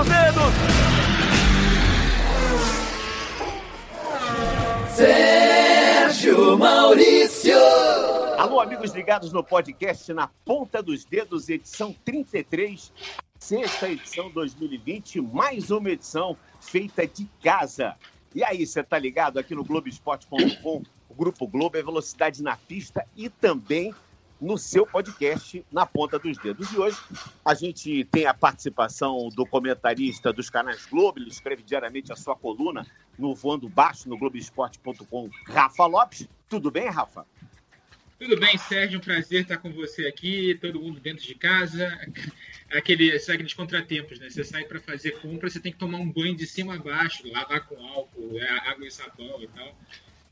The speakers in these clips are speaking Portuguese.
dos dedos. Sérgio Maurício. Alô, amigos ligados no podcast Na Ponta dos Dedos, edição 33, sexta edição 2020, mais uma edição feita de casa. E aí, você tá ligado aqui no Globoesporte.com, o Grupo Globo é velocidade na pista e também no seu podcast Na Ponta dos Dedos. E hoje a gente tem a participação do comentarista dos canais Globo, ele escreve diariamente a sua coluna no Voando Baixo, no Globoesporte.com, Rafa Lopes. Tudo bem, Rafa? Tudo bem, Sérgio, um prazer estar com você aqui, todo mundo dentro de casa. Aquele, aqueles contratempos, né? Você sai para fazer compra, você tem que tomar um banho de cima a baixo, lavar com álcool, é, água e sabão e tal.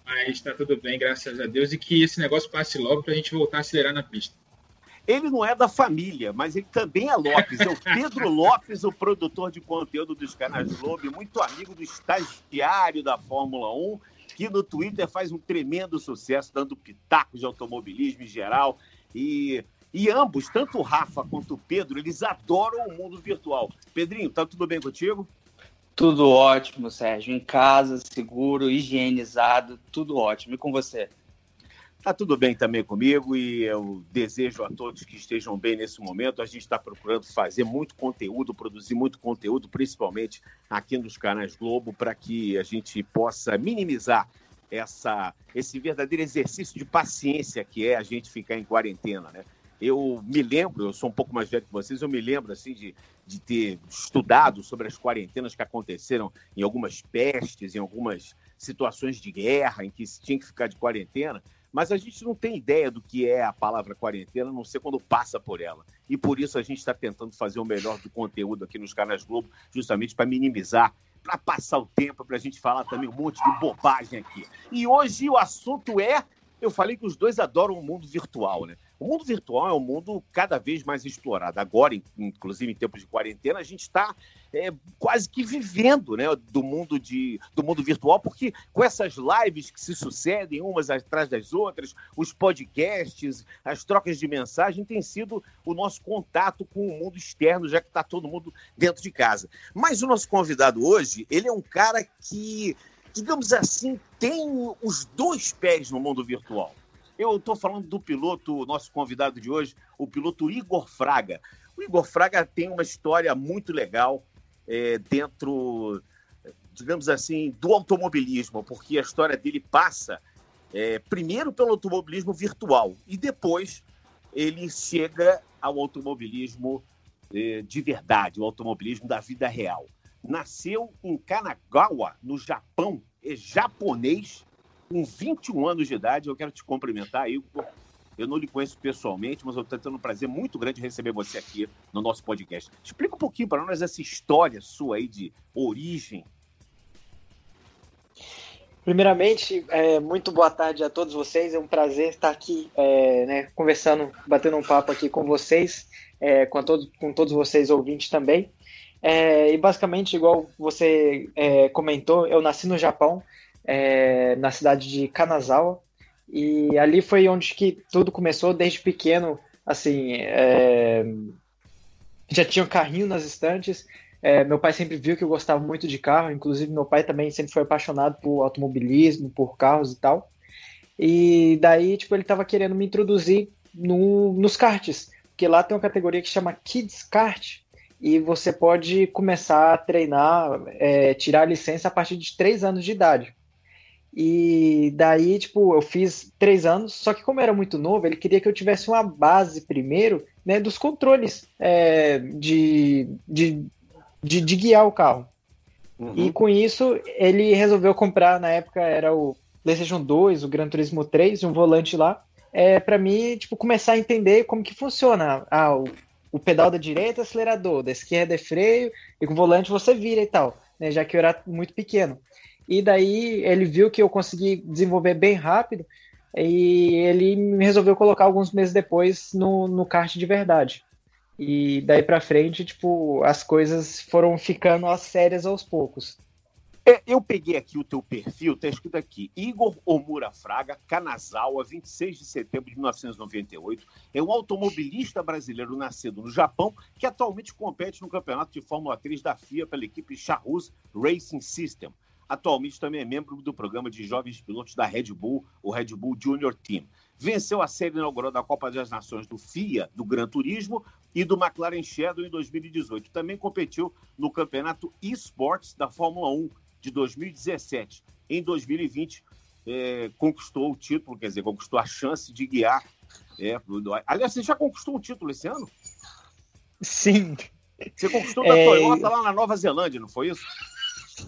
Mas está tudo bem, graças a Deus, e que esse negócio passe logo para a gente voltar a acelerar na pista. Ele não é da família, mas ele também é Lopes. É o Pedro Lopes, o produtor de conteúdo dos canais Globo, muito amigo do estagiário da Fórmula 1, que no Twitter faz um tremendo sucesso, dando pitacos de automobilismo em geral. E, e ambos, tanto o Rafa quanto o Pedro, eles adoram o mundo virtual. Pedrinho, tá tudo bem contigo? Tudo ótimo, Sérgio. Em casa, seguro, higienizado, tudo ótimo. E com você? Tá tudo bem também comigo e eu desejo a todos que estejam bem nesse momento. A gente está procurando fazer muito conteúdo, produzir muito conteúdo, principalmente aqui nos canais Globo, para que a gente possa minimizar essa, esse verdadeiro exercício de paciência que é a gente ficar em quarentena, né? Eu me lembro, eu sou um pouco mais velho que vocês, eu me lembro assim de, de ter estudado sobre as quarentenas que aconteceram em algumas pestes, em algumas situações de guerra, em que se tinha que ficar de quarentena, mas a gente não tem ideia do que é a palavra quarentena, a não ser quando passa por ela. E por isso a gente está tentando fazer o melhor do conteúdo aqui nos canais Globo, justamente para minimizar, para passar o tempo, para a gente falar também um monte de bobagem aqui. E hoje o assunto é eu falei que os dois adoram o mundo virtual, né? O mundo virtual é um mundo cada vez mais explorado. Agora, inclusive em tempos de quarentena, a gente está é, quase que vivendo né, do, mundo de, do mundo virtual, porque com essas lives que se sucedem umas atrás das outras, os podcasts, as trocas de mensagem, tem sido o nosso contato com o mundo externo, já que está todo mundo dentro de casa. Mas o nosso convidado hoje, ele é um cara que digamos assim, tem os dois pés no mundo virtual. Eu estou falando do piloto, nosso convidado de hoje, o piloto Igor Fraga. O Igor Fraga tem uma história muito legal é, dentro, digamos assim, do automobilismo, porque a história dele passa é, primeiro pelo automobilismo virtual e depois ele chega ao automobilismo é, de verdade, o automobilismo da vida real nasceu em Kanagawa, no Japão, é japonês, com 21 anos de idade. Eu quero te cumprimentar, Igor. Eu não lhe conheço pessoalmente, mas eu estou tendo um prazer muito grande receber você aqui no nosso podcast. Explica um pouquinho para nós essa história sua aí de origem. Primeiramente, é, muito boa tarde a todos vocês. É um prazer estar aqui, é, né, conversando, batendo um papo aqui com vocês, é, com, todos, com todos vocês ouvintes também. É, e basicamente, igual você é, comentou, eu nasci no Japão, é, na cidade de Kanazawa, e ali foi onde que tudo começou, desde pequeno, assim, é, já tinha um carrinho nas estantes, é, meu pai sempre viu que eu gostava muito de carro, inclusive meu pai também sempre foi apaixonado por automobilismo, por carros e tal, e daí, tipo, ele estava querendo me introduzir no, nos karts, porque lá tem uma categoria que chama Kids Kart, e você pode começar a treinar, é, tirar a licença a partir de três anos de idade. E daí, tipo, eu fiz três anos, só que como era muito novo, ele queria que eu tivesse uma base primeiro, né, dos controles é, de, de, de, de, guiar o carro. Uhum. E com isso, ele resolveu comprar, na época era o PlayStation 2, o Gran Turismo 3, um volante lá, é, para mim, tipo, começar a entender como que funciona ah, o o pedal da direita é acelerador, da esquerda é freio, e com o volante você vira e tal, né, já que eu era muito pequeno. E daí ele viu que eu consegui desenvolver bem rápido, e ele resolveu colocar alguns meses depois no, no kart de verdade. E daí para frente, tipo, as coisas foram ficando as sérias aos poucos. É, eu peguei aqui o teu perfil, está escrito aqui, Igor Omura Fraga, Kanazawa, 26 de setembro de 1998. É um automobilista brasileiro nascido no Japão, que atualmente compete no campeonato de Fórmula 3 da FIA pela equipe Charus Racing System. Atualmente também é membro do programa de jovens pilotos da Red Bull, o Red Bull Junior Team. Venceu a série inaugural da Copa das Nações do FIA, do Gran Turismo e do McLaren Shadow em 2018. Também competiu no campeonato eSports da Fórmula 1 de 2017. Em 2020, é, conquistou o título, quer dizer, conquistou a chance de guiar. É, aliás, você já conquistou um título esse ano? Sim. Você conquistou da é... Toyota lá na Nova Zelândia, não foi isso?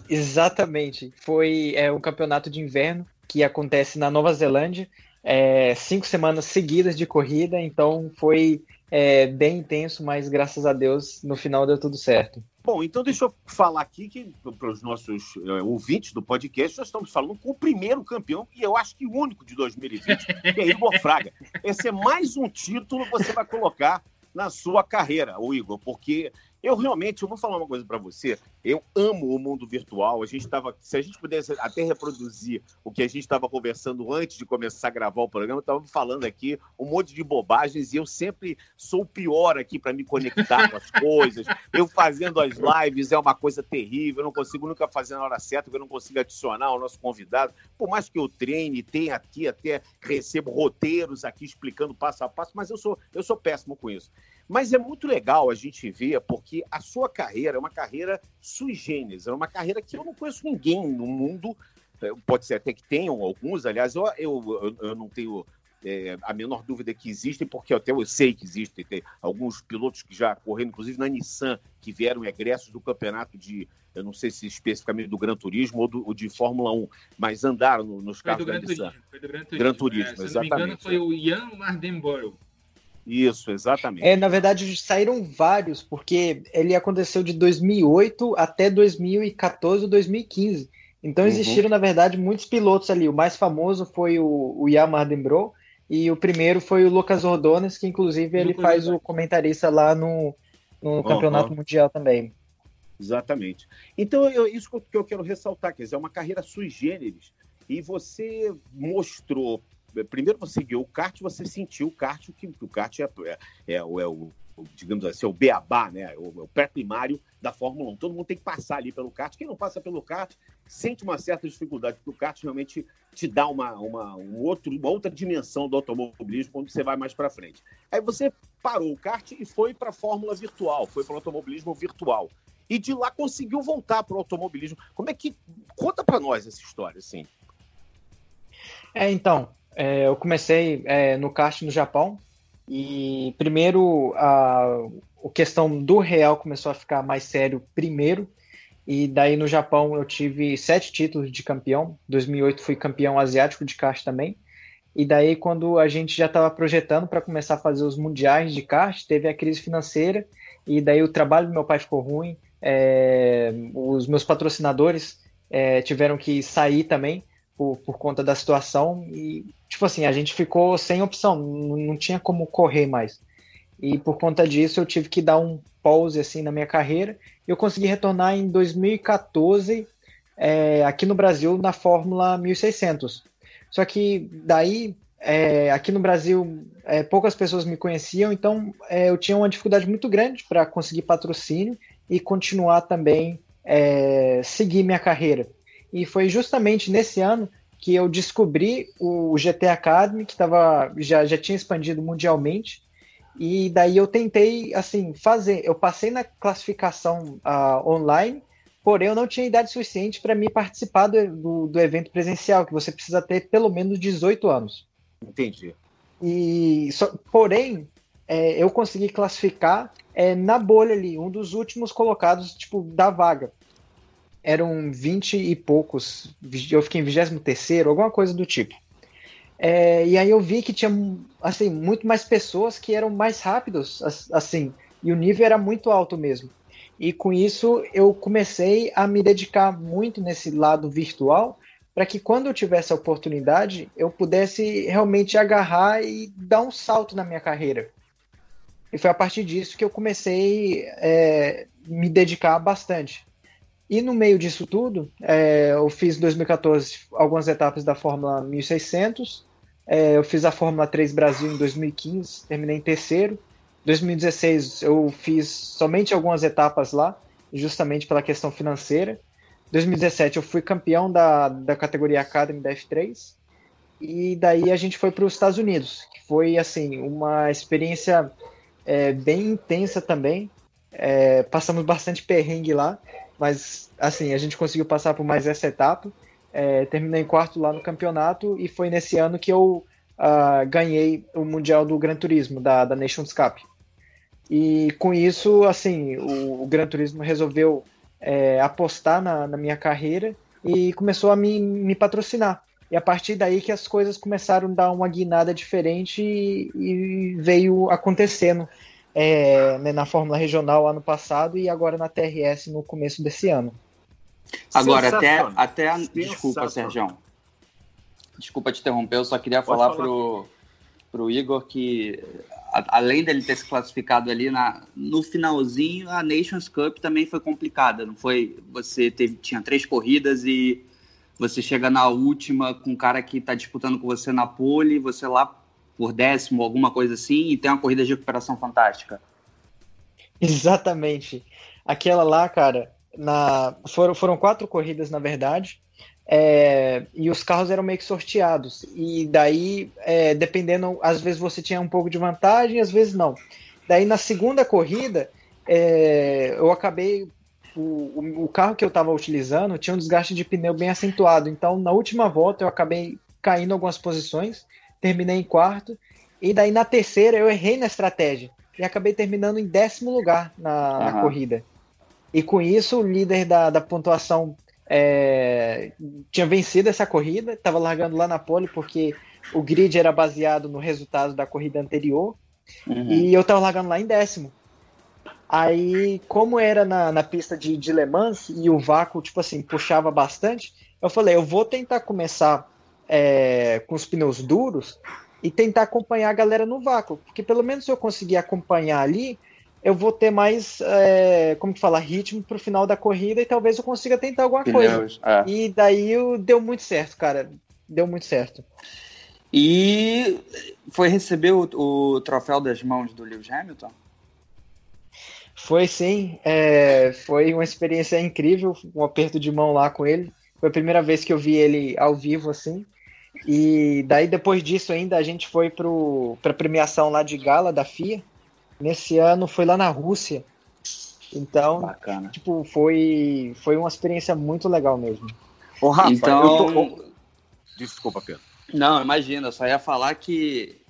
Exatamente. Foi é, um campeonato de inverno que acontece na Nova Zelândia. É, cinco semanas seguidas de corrida, então foi é, bem intenso, mas graças a Deus no final deu tudo certo. Bom, então deixa eu falar aqui que para os nossos uh, ouvintes do podcast, nós estamos falando com o primeiro campeão, e eu acho que o único de 2020, que é Igor Fraga. Esse é mais um título que você vai colocar na sua carreira, o Igor, porque eu realmente, eu vou falar uma coisa para você. Eu amo o mundo virtual. A gente estava, se a gente pudesse até reproduzir o que a gente estava conversando antes de começar a gravar o programa, estava falando aqui um monte de bobagens e eu sempre sou o pior aqui para me conectar com as coisas. Eu fazendo as lives é uma coisa terrível. Eu não consigo nunca fazer na hora certa, porque eu não consigo adicionar o nosso convidado. Por mais que eu treine, tenha aqui até recebo roteiros aqui explicando passo a passo, mas eu sou eu sou péssimo com isso. Mas é muito legal a gente ver, porque a sua carreira é uma carreira sui generis, é uma carreira que eu não conheço ninguém no mundo, é, pode ser até que tenham alguns, aliás, eu, eu, eu não tenho é, a menor dúvida que existem, porque até eu sei que existem, tem alguns pilotos que já correram, inclusive na Nissan, que vieram egressos do campeonato de, eu não sei se especificamente do Gran Turismo ou, do, ou de Fórmula 1, mas andaram no, nos carros da Nissan. Turismo, foi do Gran Turismo. Gran Turismo, é, se exatamente. não me engano, foi o Ian Mardenborough. Isso, exatamente. É, na verdade, saíram vários, porque ele aconteceu de 2008 até 2014 ou 2015. Então existiram, uhum. na verdade, muitos pilotos ali. O mais famoso foi o, o Yamaha Dembro, e o primeiro foi o Lucas Ordones, que inclusive ele Lucas faz o comentarista lá no, no uhum. Campeonato Mundial também. Exatamente. Então, eu, isso que eu quero ressaltar, quer dizer, é uma carreira sui generis, e você mostrou primeiro você guiou o kart, você sentiu o kart, que o kart é, é, é, é o, digamos assim, é o beabá, né? O, é o pré-primário da Fórmula 1. Todo mundo tem que passar ali pelo kart. Quem não passa pelo kart sente uma certa dificuldade, porque o kart realmente te dá uma, uma, um outro, uma outra dimensão do automobilismo quando você vai mais para frente. Aí você parou o kart e foi para a Fórmula virtual, foi para o automobilismo virtual. E de lá conseguiu voltar para o automobilismo. Como é que. Conta para nós essa história, assim. É, então, é, eu comecei é, no kart no Japão e primeiro a, a questão do real começou a ficar mais sério primeiro e daí no Japão eu tive sete títulos de campeão. 2008 fui campeão asiático de kart também. E daí quando a gente já estava projetando para começar a fazer os mundiais de kart, teve a crise financeira e daí o trabalho do meu pai ficou ruim. É, os meus patrocinadores é, tiveram que sair também por, por conta da situação e tipo assim, a gente ficou sem opção, não, tinha como correr mais. E por conta disso eu tive que dar um pause assim na minha carreira. Eu consegui retornar em 2014 é, aqui no Brasil na Fórmula 1600. Só que daí é, aqui no Brasil é, poucas pessoas me conheciam, então é, eu tinha uma dificuldade muito grande para conseguir patrocínio e continuar também é, seguir minha carreira. E foi justamente nesse ano que eu descobri o GT Academy, que tava, já, já tinha expandido mundialmente, e daí eu tentei, assim, fazer. Eu passei na classificação uh, online, porém eu não tinha idade suficiente para me participar do, do, do, evento presencial, que você precisa ter pelo menos 18 anos. Entendi. E, so, porém, é, eu consegui classificar é, na bolha ali, um dos últimos colocados, tipo, da vaga eram 20 e poucos, eu fiquei em 23 alguma coisa do tipo. É, e aí eu vi que tinha assim muito mais pessoas que eram mais rápidos, assim, e o nível era muito alto mesmo. E com isso eu comecei a me dedicar muito nesse lado virtual, para que quando eu tivesse a oportunidade, eu pudesse realmente agarrar e dar um salto na minha carreira. E foi a partir disso que eu comecei a é, me dedicar bastante. E no meio disso tudo, é, eu fiz em 2014 algumas etapas da Fórmula 1600, é, eu fiz a Fórmula 3 Brasil em 2015, terminei em terceiro. 2016 eu fiz somente algumas etapas lá, justamente pela questão financeira. 2017 eu fui campeão da, da categoria Academy da F3. E daí a gente foi para os Estados Unidos, que foi assim uma experiência é, bem intensa também. É, passamos bastante perrengue lá, mas assim a gente conseguiu passar por mais essa etapa. É, terminei em quarto lá no campeonato e foi nesse ano que eu uh, ganhei o Mundial do Gran Turismo, da, da Nations Cup. E com isso, assim, o, o Gran Turismo resolveu é, apostar na, na, minha carreira e começou a me, me, patrocinar. E a partir daí que as coisas começaram a dar uma guinada diferente e, e veio acontecendo é, né, na Fórmula Regional ano passado e agora na TRS no começo desse ano. Agora, até, até desculpa, Sérgio. Desculpa te interromper, eu só queria Pode falar, falar pro, pro Igor que a, além dele ter se classificado ali na, no finalzinho, a Nations Cup também foi complicada, não foi? Você teve, tinha três corridas e você chega na última com um cara que está disputando com você na pole, você lá por décimo, alguma coisa assim, e tem uma corrida de recuperação fantástica. Exatamente. Aquela lá, cara, na foram, foram quatro corridas, na verdade, é, e os carros eram meio que sorteados. E daí, é, dependendo, às vezes você tinha um pouco de vantagem, às vezes não. Daí na segunda corrida, é, eu acabei. O, o, carro que eu estava utilizando tinha um desgaste de pneu bem acentuado. Então, na última volta, eu acabei caindo algumas posições, terminei em quarto. E daí na terceira, eu errei na estratégia. E acabei terminando em décimo lugar na, uhum. na corrida. E com isso, o líder da, da pontuação é, tinha vencido essa corrida, estava largando lá na pole porque o grid era baseado no resultado da corrida anterior. Uhum. E eu estava largando lá em décimo. Aí, como era na, na pista de, de Le Mans e o vácuo, tipo assim, puxava bastante, eu falei, eu vou tentar começar é, com os pneus duros e tentar acompanhar a galera no vácuo. Porque pelo menos se eu conseguir acompanhar ali, eu vou ter mais, é, como que fala, ritmo pro final da corrida e talvez eu consiga tentar alguma Pneus, coisa. É. E daí deu muito certo, cara. Deu muito certo. E foi receber o, o troféu das mãos do Lewis Hamilton? Foi sim, é, foi uma experiência incrível, um aperto de mão lá com ele. Foi a primeira vez que eu vi ele ao vivo assim. E daí depois disso ainda a gente foi para a premiação lá de gala da FIA Nesse ano foi lá na Rússia. Então, Bacana. tipo, foi, foi uma experiência muito legal mesmo. Ô, Rafa, então... Tô... Desculpa, Pedro. Não, imagina, eu só ia falar que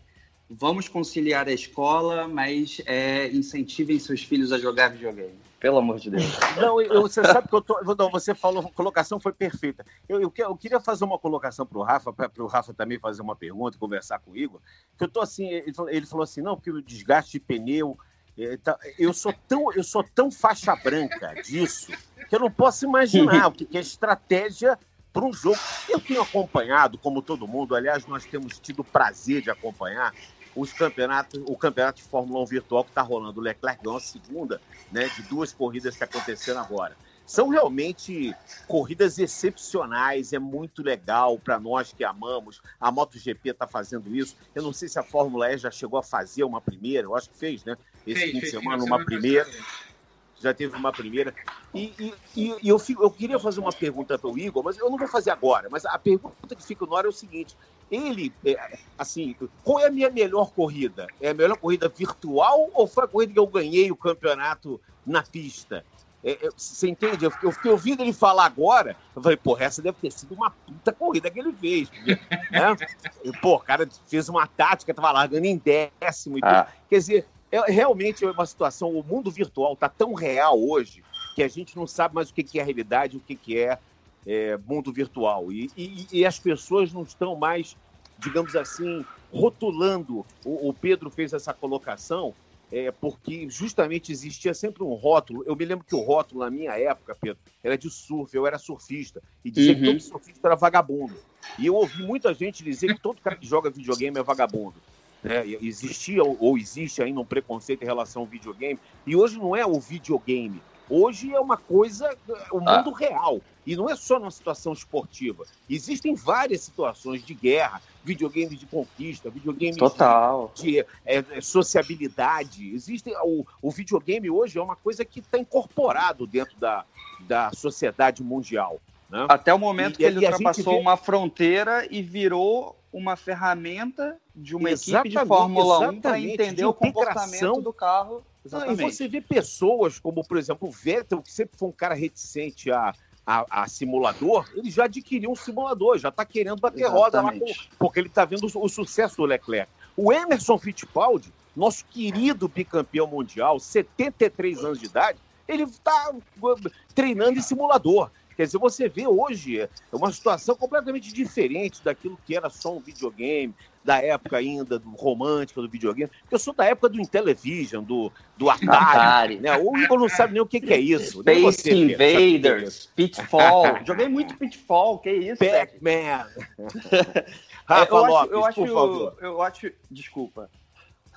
vamos conciliar a escola, mas é, incentivem seus filhos a jogar videogame. Pelo amor de Deus. Não, eu, você sabe que eu tô. Não, você falou, colocação foi perfeita. Eu, eu, eu queria fazer uma colocação para o Rafa, para o Rafa também fazer uma pergunta, conversar com o Igor. Que eu tô assim, ele falou, ele falou assim, não, porque o desgaste de pneu. É, tá, eu sou tão eu sou tão faixa branca disso que eu não posso imaginar o que é estratégia para um jogo. Eu tenho acompanhado, como todo mundo, aliás, nós temos tido o prazer de acompanhar os campeonatos, o campeonato de Fórmula 1 virtual que está rolando. O Leclerc ganhou a segunda né, de duas corridas que aconteceram agora. São realmente corridas excepcionais, é muito legal para nós que amamos. A MotoGP está fazendo isso. Eu não sei se a Fórmula E já chegou a fazer uma primeira, eu acho que fez, né? Esse fez, fim de semana, uma primeira. Já teve uma primeira. E, e, e, e eu, eu queria fazer uma pergunta para o Igor, mas eu não vou fazer agora. Mas a pergunta que fica no ar é o seguinte: ele, é, assim, qual é a minha melhor corrida? É a melhor corrida virtual ou foi a corrida que eu ganhei o campeonato na pista? É, é, você entende? Eu, eu, fiquei ouvindo ele falar agora, eu falei, porra, essa deve ter sido uma puta corrida que ele fez. Porque, né? e, pô, o cara fez uma tática, tava largando em décimo e ah. Quer dizer, é, realmente é uma situação, o mundo virtual tá tão real hoje que a gente não sabe mais o que, que é realidade, o que, que é é, mundo virtual. E, e, e, as pessoas não estão mais, digamos assim, rotulando. O, o Pedro fez essa colocação é, porque justamente existia sempre um rótulo. Eu me lembro que o rótulo, na minha época, Pedro, era de surf, eu era surfista, e dizia uhum. que todo surfista era vagabundo. E eu ouvi muita gente dizer que todo cara que joga videogame é vagabundo. É, existia ou existe ainda um preconceito em relação ao videogame, e hoje não é o videogame, Hoje é uma coisa, o ah. mundo ah. real. E não é só numa situação esportiva. Existem várias situações de guerra, videogames de conquista, videogames Total. de, de é, é, sociabilidade. Existe, o, o videogame hoje é uma coisa que está incorporado dentro da, da sociedade mundial. Né? Até o momento e, que ele ultrapassou vê... uma fronteira e virou uma ferramenta de uma exatamente, equipe de Fórmula 1 para entender o comportamento do carro. Exatamente. e você vê pessoas como, por exemplo, o Vettel, que sempre foi um cara reticente a, a, a simulador, ele já adquiriu um simulador, já está querendo bater exatamente. roda lá, porque ele está vendo o, o sucesso do Leclerc. O Emerson Fittipaldi, nosso querido bicampeão mundial, 73 anos de idade, ele está treinando em simulador. Quer dizer, você vê hoje é uma situação completamente diferente daquilo que era só um videogame, da época ainda do romântica do videogame. Porque eu sou da época do Intellivision, do, do Atari. Atari. Né? O Igor não sabe nem o que, que é isso. Space você, Invaders, Pitfall. Joguei muito Pitfall, que é isso? Pac-Man. Rafa eu Lopes, acho, eu acho, por favor. Eu acho, desculpa.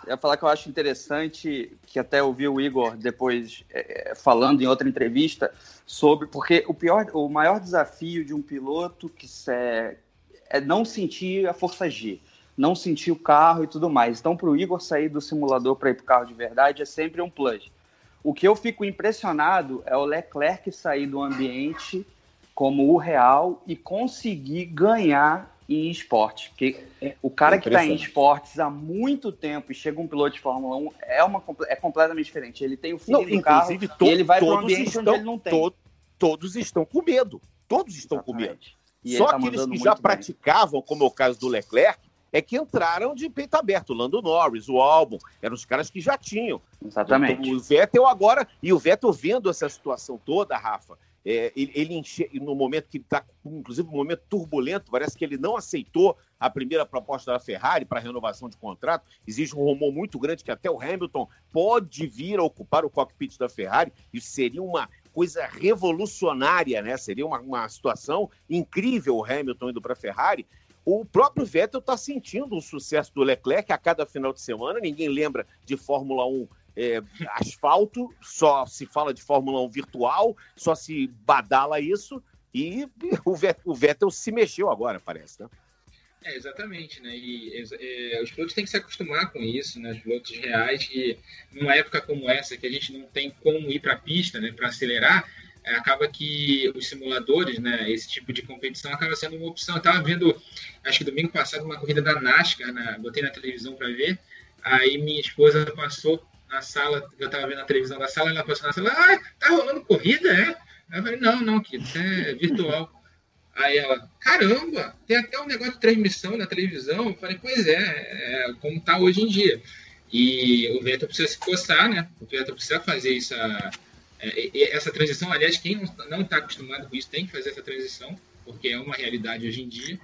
Ia falar que eu acho interessante, que até ouvi o Igor depois é, falando em outra entrevista, sobre. Porque o, pior, o maior desafio de um piloto que é, é não sentir a força G, não sentir o carro e tudo mais. Então, para o Igor sair do simulador para ir para o carro de verdade é sempre um plus. O que eu fico impressionado é o Leclerc sair do ambiente como o real e conseguir ganhar em esporte. Porque é, o cara que está em esportes há muito tempo e chega um piloto de Fórmula 1 é, uma, é completamente diferente. Ele tem o filho do carro to, e ele vai para um ambiente estão, onde ele não tem. To, todos estão com medo. Todos estão Exatamente. com medo. E Só tá aqueles que já bem. praticavam, como é o caso do Leclerc, é que entraram de peito aberto. O Lando Norris, o Albon, eram os caras que já tinham. Exatamente. O, o Vettel agora, e o Vettel vendo essa situação toda, Rafa, é, ele, ele enche, no momento que está, inclusive, um momento turbulento, parece que ele não aceitou a primeira proposta da Ferrari para renovação de contrato. Existe um rumor muito grande que até o Hamilton pode vir a ocupar o cockpit da Ferrari. Isso seria uma coisa revolucionária, né? Seria uma, uma situação incrível o Hamilton indo para a Ferrari. O próprio Vettel está sentindo o sucesso do Leclerc a cada final de semana. Ninguém lembra de Fórmula 1 é, asfalto, só se fala de Fórmula 1 virtual, só se badala isso, e o Vettel, se mexeu agora, parece, né? É, exatamente, né? E é, os pilotos têm que se acostumar com isso, né? Os pilotos reais, que numa época como essa, que a gente não tem como ir para a pista, né? Para acelerar, é, acaba que os simuladores, né? Esse tipo de competição acaba sendo uma opção. Estava vendo, acho que domingo passado, uma corrida da NASCAR, né? botei na televisão para ver. Aí minha esposa passou na sala, eu estava vendo a televisão da sala, ela passou na sala, ah, tá rolando corrida, é? Eu falei, não, não, que é virtual. Aí ela, caramba, tem até um negócio de transmissão na televisão. Eu falei, pois é, é como tá hoje em dia. E o Vettel precisa se coçar, né? O Vettel precisa fazer essa, é, essa transição. Aliás, quem não está acostumado com isso tem que fazer essa transição, porque é uma realidade hoje em dia.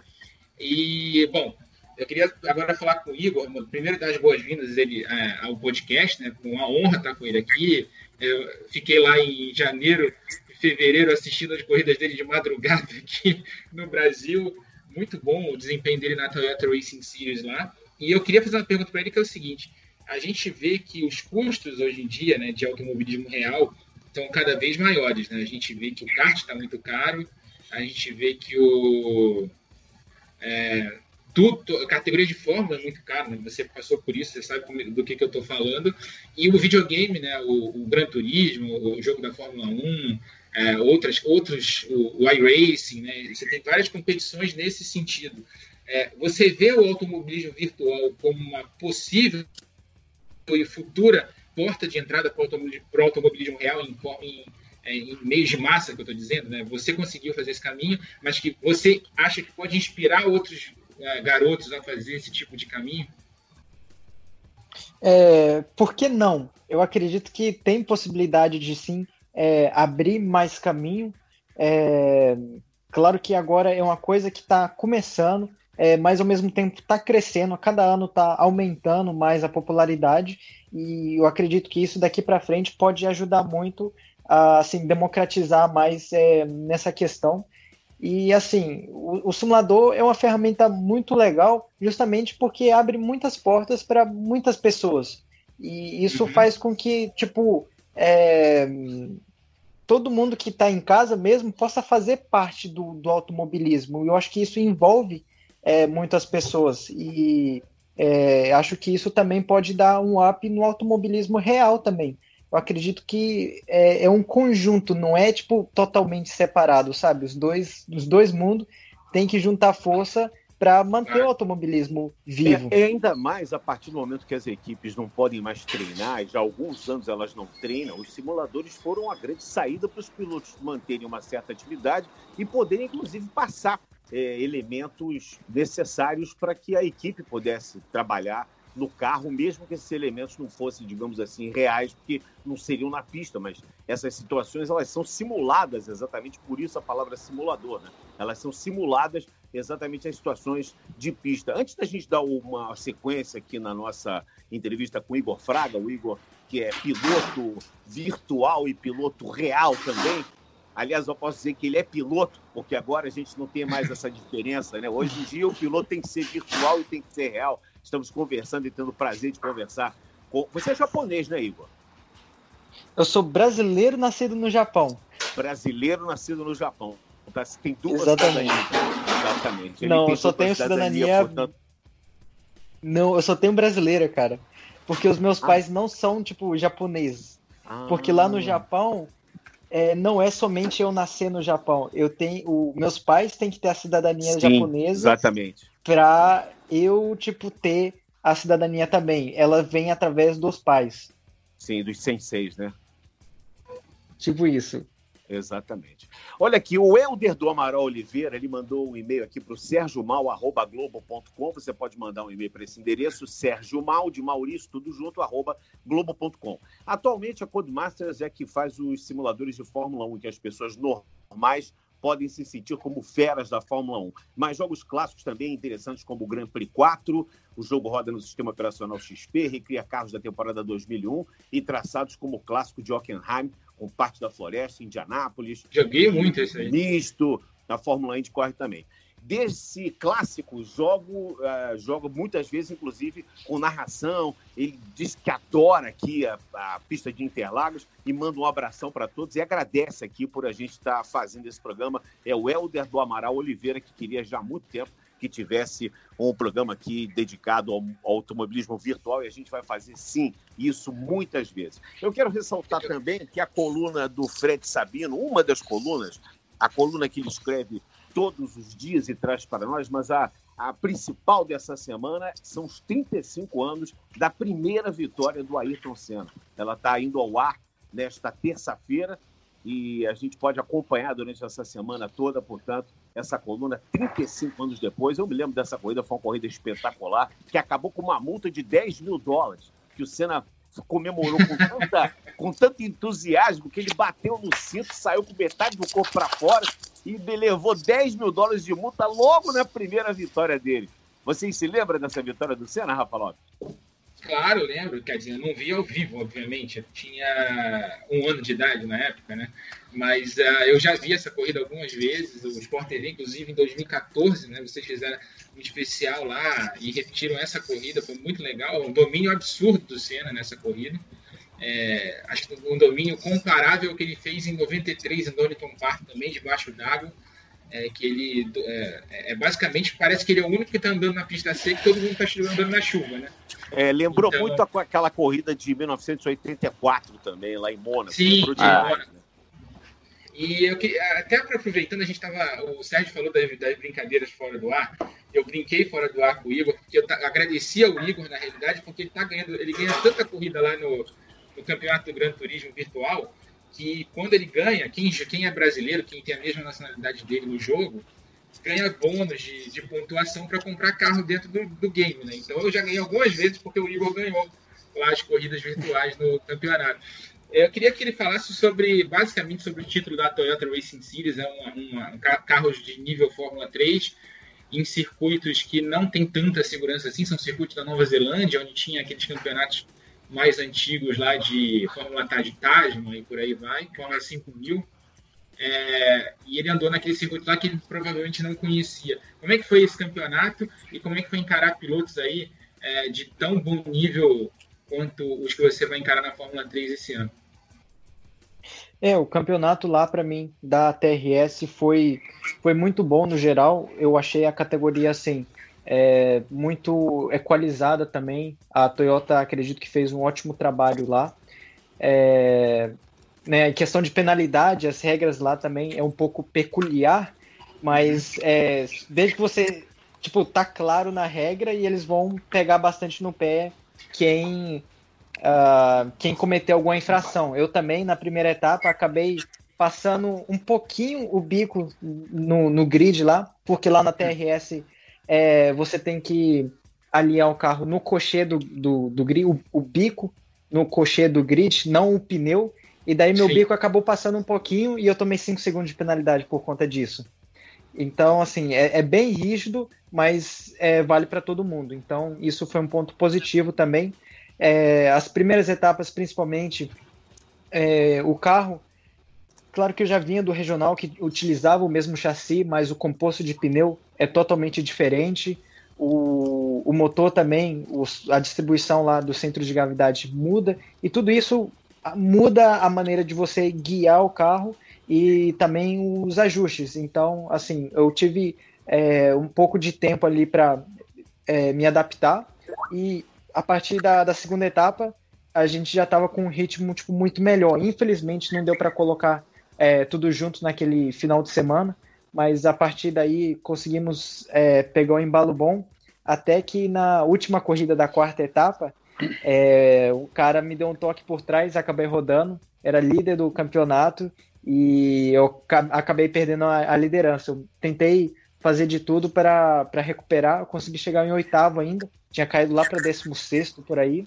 E, bom, eu queria agora falar com o Igor, primeiro dar as boas-vindas ele é, ao podcast, né? Uma honra estar com ele aqui. Eu fiquei lá em janeiro, fevereiro assistindo as corridas dele de madrugada aqui no Brasil. Muito bom o desempenho dele na Toyota Racing Series lá. E eu queria fazer uma pergunta para ele que é o seguinte: a gente vê que os custos hoje em dia, né, de automobilismo real estão cada vez maiores, né? A gente vê que o kart está muito caro, a gente vê que o é, tudo, categoria de fórmula é muito cara, né? você passou por isso, você sabe do que, que eu estou falando. E o videogame, né? o, o Gran Turismo, o jogo da Fórmula 1, é, outras, outros, o, o iRacing, né? você tem várias competições nesse sentido. É, você vê o automobilismo virtual como uma possível e futura porta de entrada para o automobilismo, automobilismo real em, em, é, em meios de massa, que eu estou dizendo, né? Você conseguiu fazer esse caminho, mas que você acha que pode inspirar outros garotos a fazer esse tipo de caminho? É, por que não? Eu acredito que tem possibilidade de sim é, abrir mais caminho. É, claro que agora é uma coisa que está começando, é, mas ao mesmo tempo está crescendo, a cada ano está aumentando mais a popularidade, e eu acredito que isso daqui para frente pode ajudar muito a assim, democratizar mais é, nessa questão e assim, o, o, simulador é uma ferramenta muito legal, justamente porque abre muitas portas para muitas pessoas. E isso uhum. faz com que, tipo, é, todo mundo que está em casa mesmo possa fazer parte do, do automobilismo. Eu acho que isso envolve é, muitas pessoas e é, acho que isso também pode dar um up no automobilismo real também. Eu acredito que é, é um conjunto, não é tipo totalmente separado, sabe? Os dois, os dois mundos têm que juntar força para manter o automobilismo vivo. É, é, ainda mais a partir do momento que as equipes não podem mais treinar, já há alguns anos elas não treinam, os simuladores foram a grande saída para os pilotos manterem uma certa atividade e poderem, inclusive, passar é, elementos necessários para que a equipe pudesse trabalhar no carro, mesmo que esses elementos não fossem, digamos assim, reais, porque não seriam na pista, mas essas situações elas são simuladas, exatamente por isso a palavra simulador, né? Elas são simuladas exatamente as situações de pista. Antes da gente dar uma sequência aqui na nossa entrevista com o Igor Fraga, o Igor que é piloto virtual e piloto real também, Aliás, eu posso dizer que ele é piloto, porque agora a gente não tem mais essa diferença, né? Hoje em dia o piloto tem que ser virtual e tem que ser real. Estamos conversando e tendo o prazer de conversar com. Você é japonês, né, Igor? Eu sou brasileiro nascido no Japão. Brasileiro nascido no Japão. Tá, tem duas Exatamente. Exatamente. Ele não, eu só tenho cidadania. cidadania portanto... Não, eu só tenho brasileira, cara. Porque os meus ah. pais não são, tipo, japoneses. Ah. Porque lá no Japão, é, não é somente eu nascer no Japão. Eu tenho, o, meus pais têm que ter a cidadania Sim, japonesa. Exatamente. Para eu tipo ter a cidadania também. Ela vem através dos pais. Sim, dos senseis, né? Tipo isso. Exatamente. Olha aqui, o Helder do Amaral Oliveira, ele mandou um e-mail aqui para o sergiomal.globo.com. Você pode mandar um e-mail para esse endereço, sergiomal, de Maurício, tudo junto, arroba globo.com. Atualmente, a Codemasters é que faz os simuladores de Fórmula 1 que as pessoas normais podem se sentir como feras da Fórmula 1. Mas jogos clássicos também interessantes, como o Grand Prix 4, o jogo roda no sistema operacional XP, recria carros da temporada 2001 e traçados como o clássico de Hockenheim, com parte da floresta, Indianápolis. Joguei muito esse aí. Misto, na Fórmula Indy corre também. Desse clássico, jogo, uh, jogo muitas vezes, inclusive, com narração. Ele diz que adora aqui a, a pista de Interlagos e manda um abração para todos e agradece aqui por a gente estar tá fazendo esse programa. É o Helder do Amaral Oliveira, que queria já há muito tempo que tivesse um programa aqui dedicado ao, ao, automobilismo virtual e a gente vai fazer sim isso muitas vezes. Eu quero ressaltar também que a coluna do Fred Sabino, uma das colunas, a coluna que ele escreve todos os dias e traz para nós, mas a, a principal dessa semana são os 35 anos da primeira vitória do Ayrton Senna. Ela está indo ao ar nesta terça-feira e a gente pode acompanhar durante essa semana toda, portanto, essa coluna 35 anos depois. Eu me lembro dessa corrida, foi uma corrida espetacular, que acabou com uma multa de 10 mil dólares, que o Senna comemorou com, tanta, com tanto entusiasmo que ele bateu no cinto, saiu com metade do corpo para fora e levou 10 mil dólares de multa logo na primeira vitória dele. Vocês se lembram dessa vitória do Senna, Rafa Lopes? Claro, lembro. Quer dizer, eu não vi ao vivo, obviamente. Eu tinha um ano de idade na época, né? Mas uh, eu já vi essa corrida algumas vezes. O Sport TV, inclusive, em 2014, né? Vocês fizeram um especial lá e repetiram essa corrida. Foi muito legal. Um domínio absurdo do Senna nessa corrida. É, acho que um domínio comparável ao que ele fez em 93 em Donington Park, também debaixo d'água é que ele é, é, basicamente parece que ele é o único que está andando na pista seca e todo mundo está andando na chuva, né? É, lembrou então, muito aquela corrida de 1984 também, lá em Mônaco. Sim, ah, né? E eu que, até aproveitando, a gente estava. O Sérgio falou das, das, brincadeiras fora do ar. Eu brinquei fora do ar com o Igor, porque eu agradecia ao Igor, na realidade, porque ele tá ganhando, ele ganha tanta corrida lá no, no campeonato do Gran Turismo virtual que quando ele ganha, quem, quem é brasileiro, quem tem a mesma nacionalidade dele no jogo, ganha bônus de, de pontuação para comprar carro dentro do, do, game, né? Então eu já ganhei algumas vezes porque o Igor ganhou lá as corridas virtuais no campeonato. Eu queria que ele falasse sobre, basicamente, sobre o título da Toyota Racing Series, é um carros de nível Fórmula 3, em circuitos que não tem tanta segurança assim, são circuitos da Nova Zelândia, onde tinha aqueles campeonatos mais antigos lá de Fórmula Taj Tajman e por aí vai, Fórmula 5000. É, e ele andou naquele circuito lá que ele provavelmente não conhecia. Como é que foi esse campeonato e como é que foi encarar pilotos aí é, de tão bom nível quanto os que você vai encarar na Fórmula 3 esse ano? É, o campeonato lá para mim da TRS foi, foi muito bom no geral. Eu achei a categoria assim é, muito equalizada também. A Toyota acredito que fez um ótimo trabalho lá. É, né, em questão de penalidade, as regras lá também é um pouco peculiar, mas é, desde que você tipo tá claro na regra e eles vão pegar bastante no pé quem uh, quem cometeu alguma infração. Eu também, na primeira etapa, acabei passando um pouquinho o bico no, no grid lá, porque lá na TRS é, você tem que alinhar o carro no cochê do, do, do grid, o, o, bico no cochê do grid, não o pneu. E daí meu Sim. bico acabou passando um pouquinho e eu tomei 5 segundos de penalidade por conta disso. Então, assim, é, é bem rígido, mas é, vale para todo mundo. Então, isso foi um ponto positivo também. É, as primeiras etapas, principalmente, é, o carro, claro que eu já vinha do regional que utilizava o mesmo chassi, mas o composto de pneu é totalmente diferente. O, o motor também, a distribuição lá do centro de gravidade muda, e tudo isso muda a maneira de você guiar o carro e também os ajustes. Então, assim, eu tive é, um pouco de tempo ali para é, me adaptar e a partir da, da segunda etapa, a gente já estava com um ritmo tipo, muito melhor. Infelizmente, não deu para colocar é, tudo junto naquele final de semana, mas a partir daí conseguimos é, pegar um embalo bom. Até que na última corrida da quarta etapa, é, o cara me deu um toque por trás, acabei rodando, era líder do campeonato e eu acabei perdendo a, a liderança. Eu tentei fazer de tudo para recuperar. Eu consegui chegar em oitavo ainda, tinha caído lá para 16 por aí.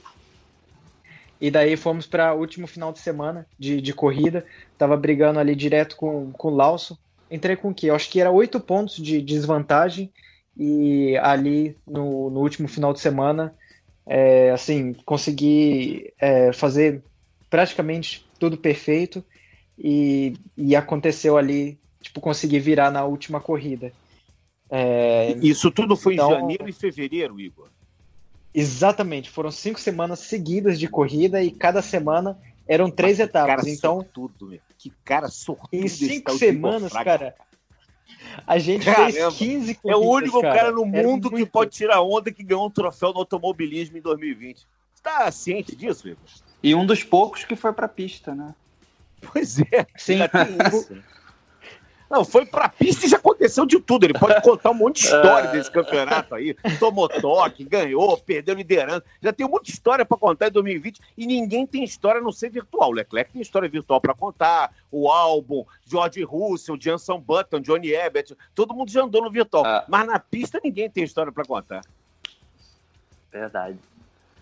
E daí fomos para o último final de semana de, de corrida. Tava brigando ali direto com, com o Lauso. Entrei com o quê? Eu acho que era oito pontos de desvantagem. E ali no, no último final de semana, é, assim, consegui é, fazer praticamente tudo perfeito. E, e aconteceu ali, tipo, consegui virar na última corrida. É, Isso tudo foi então, em janeiro e fevereiro, Igor? Exatamente, foram cinco semanas seguidas de corrida e cada semana eram três Mas etapas. Cara então, sortudo, meu. que cara sortudo. Em cinco semanas, cara, a gente Caramba. fez 15 corridas. É o único cara, cara no mundo que pode tirar onda que ganhou um troféu no automobilismo em 2020. Você tá ciente disso, Igor? E um dos poucos que foi pra pista, né? Pois é, Sim. já tem isso. Não, foi pra pista e já aconteceu de tudo. Ele pode contar um monte de história desse campeonato aí. Tomou toque, ganhou, perdeu liderança. Já tem um monte de história para contar em 2020 e ninguém tem história a não ser virtual. O Leclerc tem história virtual para contar. O álbum, George Russell, Jenson Button, Johnny Abbott, todo mundo já andou no virtual. Ah. Mas na pista ninguém tem história para contar. Verdade.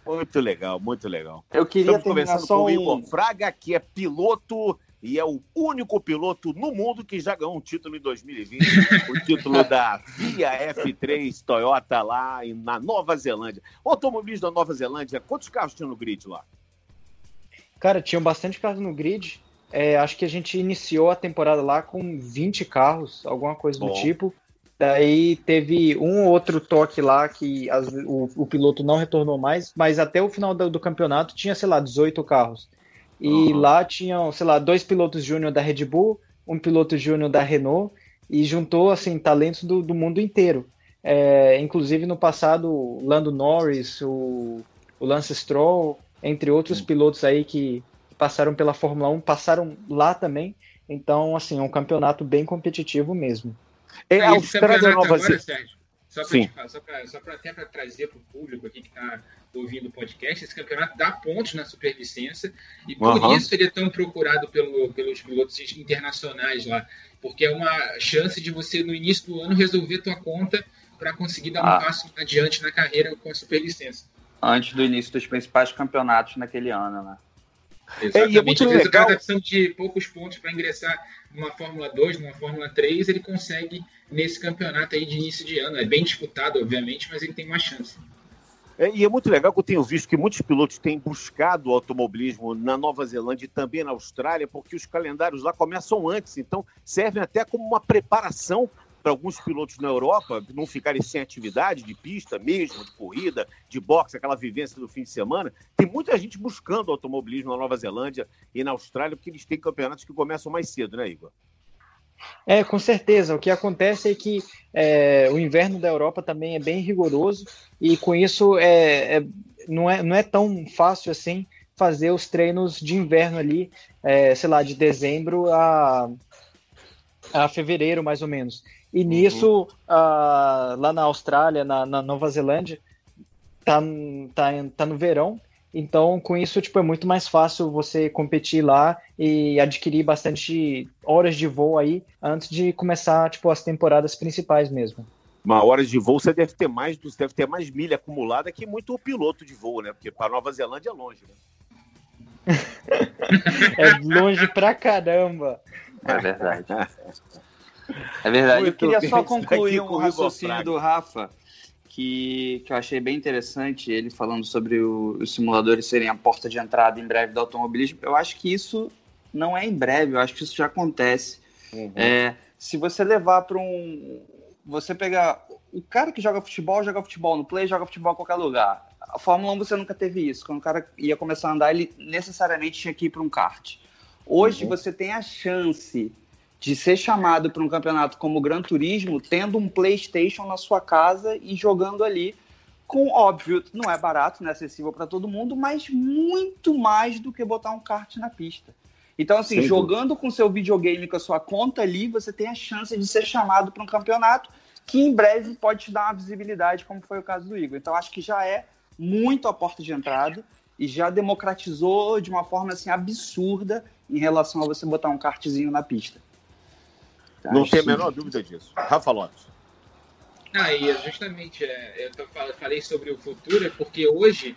Muito legal, muito legal. Eu queria Estamos conversando com o Igor Fraga, que é piloto e é o único piloto no mundo que já ganhou um título em 2020, o título da Via F3 Toyota lá na Nova Zelândia. O automobilismo da Nova Zelândia, quantos carros tinha no grid lá? Cara, tinham bastante carros no grid. É, acho que a gente iniciou a temporada lá com 20 carros, alguma coisa Bom. do tipo. Daí teve um ou outro toque lá que as, o, o, piloto não retornou mais, mas até o final do, do campeonato tinha, sei lá, 18 carros. E uhum. lá tinham, sei lá, dois pilotos júnior da Red Bull, um piloto júnior da Renault, e juntou, assim, talentos do, do mundo inteiro. É, inclusive, no passado, o Lando Norris, o, o Lance Stroll, entre outros uhum. pilotos aí que passaram pela Fórmula 1, passaram lá também. Então, assim, é um campeonato bem competitivo mesmo. É, é o campeonato agora, Sérgio, só para até para trazer para o público aqui que está ouvindo o podcast, esse campeonato dá pontos na superlicença e por uhum. isso ele é tão procurado pelo, pelos pilotos internacionais lá, porque é uma chance de você no início do ano resolver tua conta para conseguir dar um ah. passo adiante na carreira com a superlicença. Antes do início dos principais campeonatos naquele ano, né? Exatamente. É, e é muito legal. O cara tá de poucos pontos para ingressar numa Fórmula 2, numa Fórmula 3, ele consegue nesse campeonato aí de início de ano. É bem disputado, obviamente, mas ele tem uma chance. É, e é muito legal que eu tenho visto que muitos pilotos têm buscado o automobilismo na Nova Zelândia e também na Austrália, porque os calendários lá começam antes, então servem até como uma preparação para alguns pilotos na Europa não ficarem sem atividade de pista mesmo, de corrida, de boxe, aquela vivência do fim de semana. Tem muita gente buscando automobilismo na Nova Zelândia e na Austrália, porque eles têm campeonatos que começam mais cedo, né, Igor? É, com certeza. O que acontece é que é, o inverno da Europa também é bem rigoroso e com isso é, é, não, é, não é tão fácil assim fazer os treinos de inverno ali, é, sei lá, de dezembro a, a fevereiro, mais ou menos. E uhum. nisso, uh, lá na Austrália, na, na, Nova Zelândia, tá, tá, tá no verão. Então, com isso, tipo, é muito mais fácil você competir lá e adquirir bastante horas de voo aí antes de começar, tipo, as temporadas principais mesmo. Uma hora de voo você deve ter mais, você deve ter mais milha acumulada que muito piloto de voo, né? Porque para Nova Zelândia é longe, né? é longe pra caramba. É verdade. É verdade. Eu queria só concluir um raciocínio do Rafa, que, que eu achei bem interessante, ele falando sobre o, os simuladores serem a porta de entrada em breve do automobilismo. Eu acho que isso não é em breve, eu acho que isso já acontece. Uhum. É, se você levar para um. Você pegar. O cara que joga futebol, joga futebol no play, joga futebol em qualquer lugar. A Fórmula 1 você nunca teve isso. Quando o cara ia começar a andar, ele necessariamente tinha que ir para um kart. Hoje uhum. você tem a chance de ser chamado para um campeonato como o Gran Turismo, tendo um PlayStation na sua casa e jogando ali. Com óbvio, não é barato, não é acessível para todo mundo, mas muito mais do que botar um kart na pista. Então, assim, Sim. jogando com seu videogame, com a sua conta ali, você tem a chance de ser chamado para um campeonato que em breve pode te dar uma visibilidade, como foi o caso do Igor. Então, acho que já é muito a porta de entrada e já democratizou de uma forma assim absurda em relação a você botar um kartzinho na pista. Não tem a menor dúvida disso. Rafa Lopes. Ah, e justamente, é, eu falei sobre o futuro, porque hoje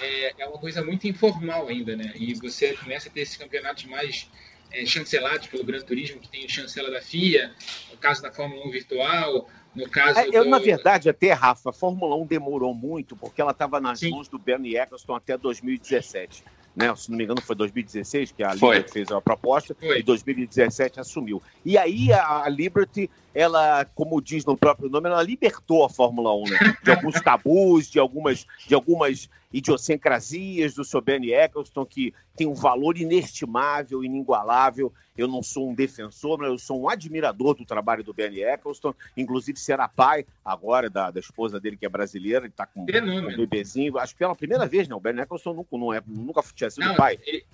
é, é, uma coisa muito informal ainda, né? E você começa a ter esses campeonatos mais é, chancelados pelo Gran Turismo, que tem o chancela da FIA, no caso da Fórmula 1 virtual, no caso. É, eu, do... na verdade, até, Rafa, a Fórmula 1 demorou muito, porque ela estava nas Sim. mãos do Bernie Eccleston até 2017 né? Se não me engano, foi 2016 que a Liberty fez a proposta foi. e 2017 assumiu. E aí a, a Liberty, ela, como diz no próprio nome, ela libertou a Fórmula 1, né? De alguns tabus, de algumas, de algumas idiosincrasias do seu Bernie Eccleston, que tem um valor inestimável, inigualável. Eu não sou um defensor, mas eu sou um admirador do trabalho do Bernie Eccleston. Inclusive, será pai agora da, da esposa dele, que é brasileira, ele está com um bebezinho. Acho que pela primeira vez, não. O Bernie Eccleston nunca, não é, nunca tinha sido não, pai. Ele,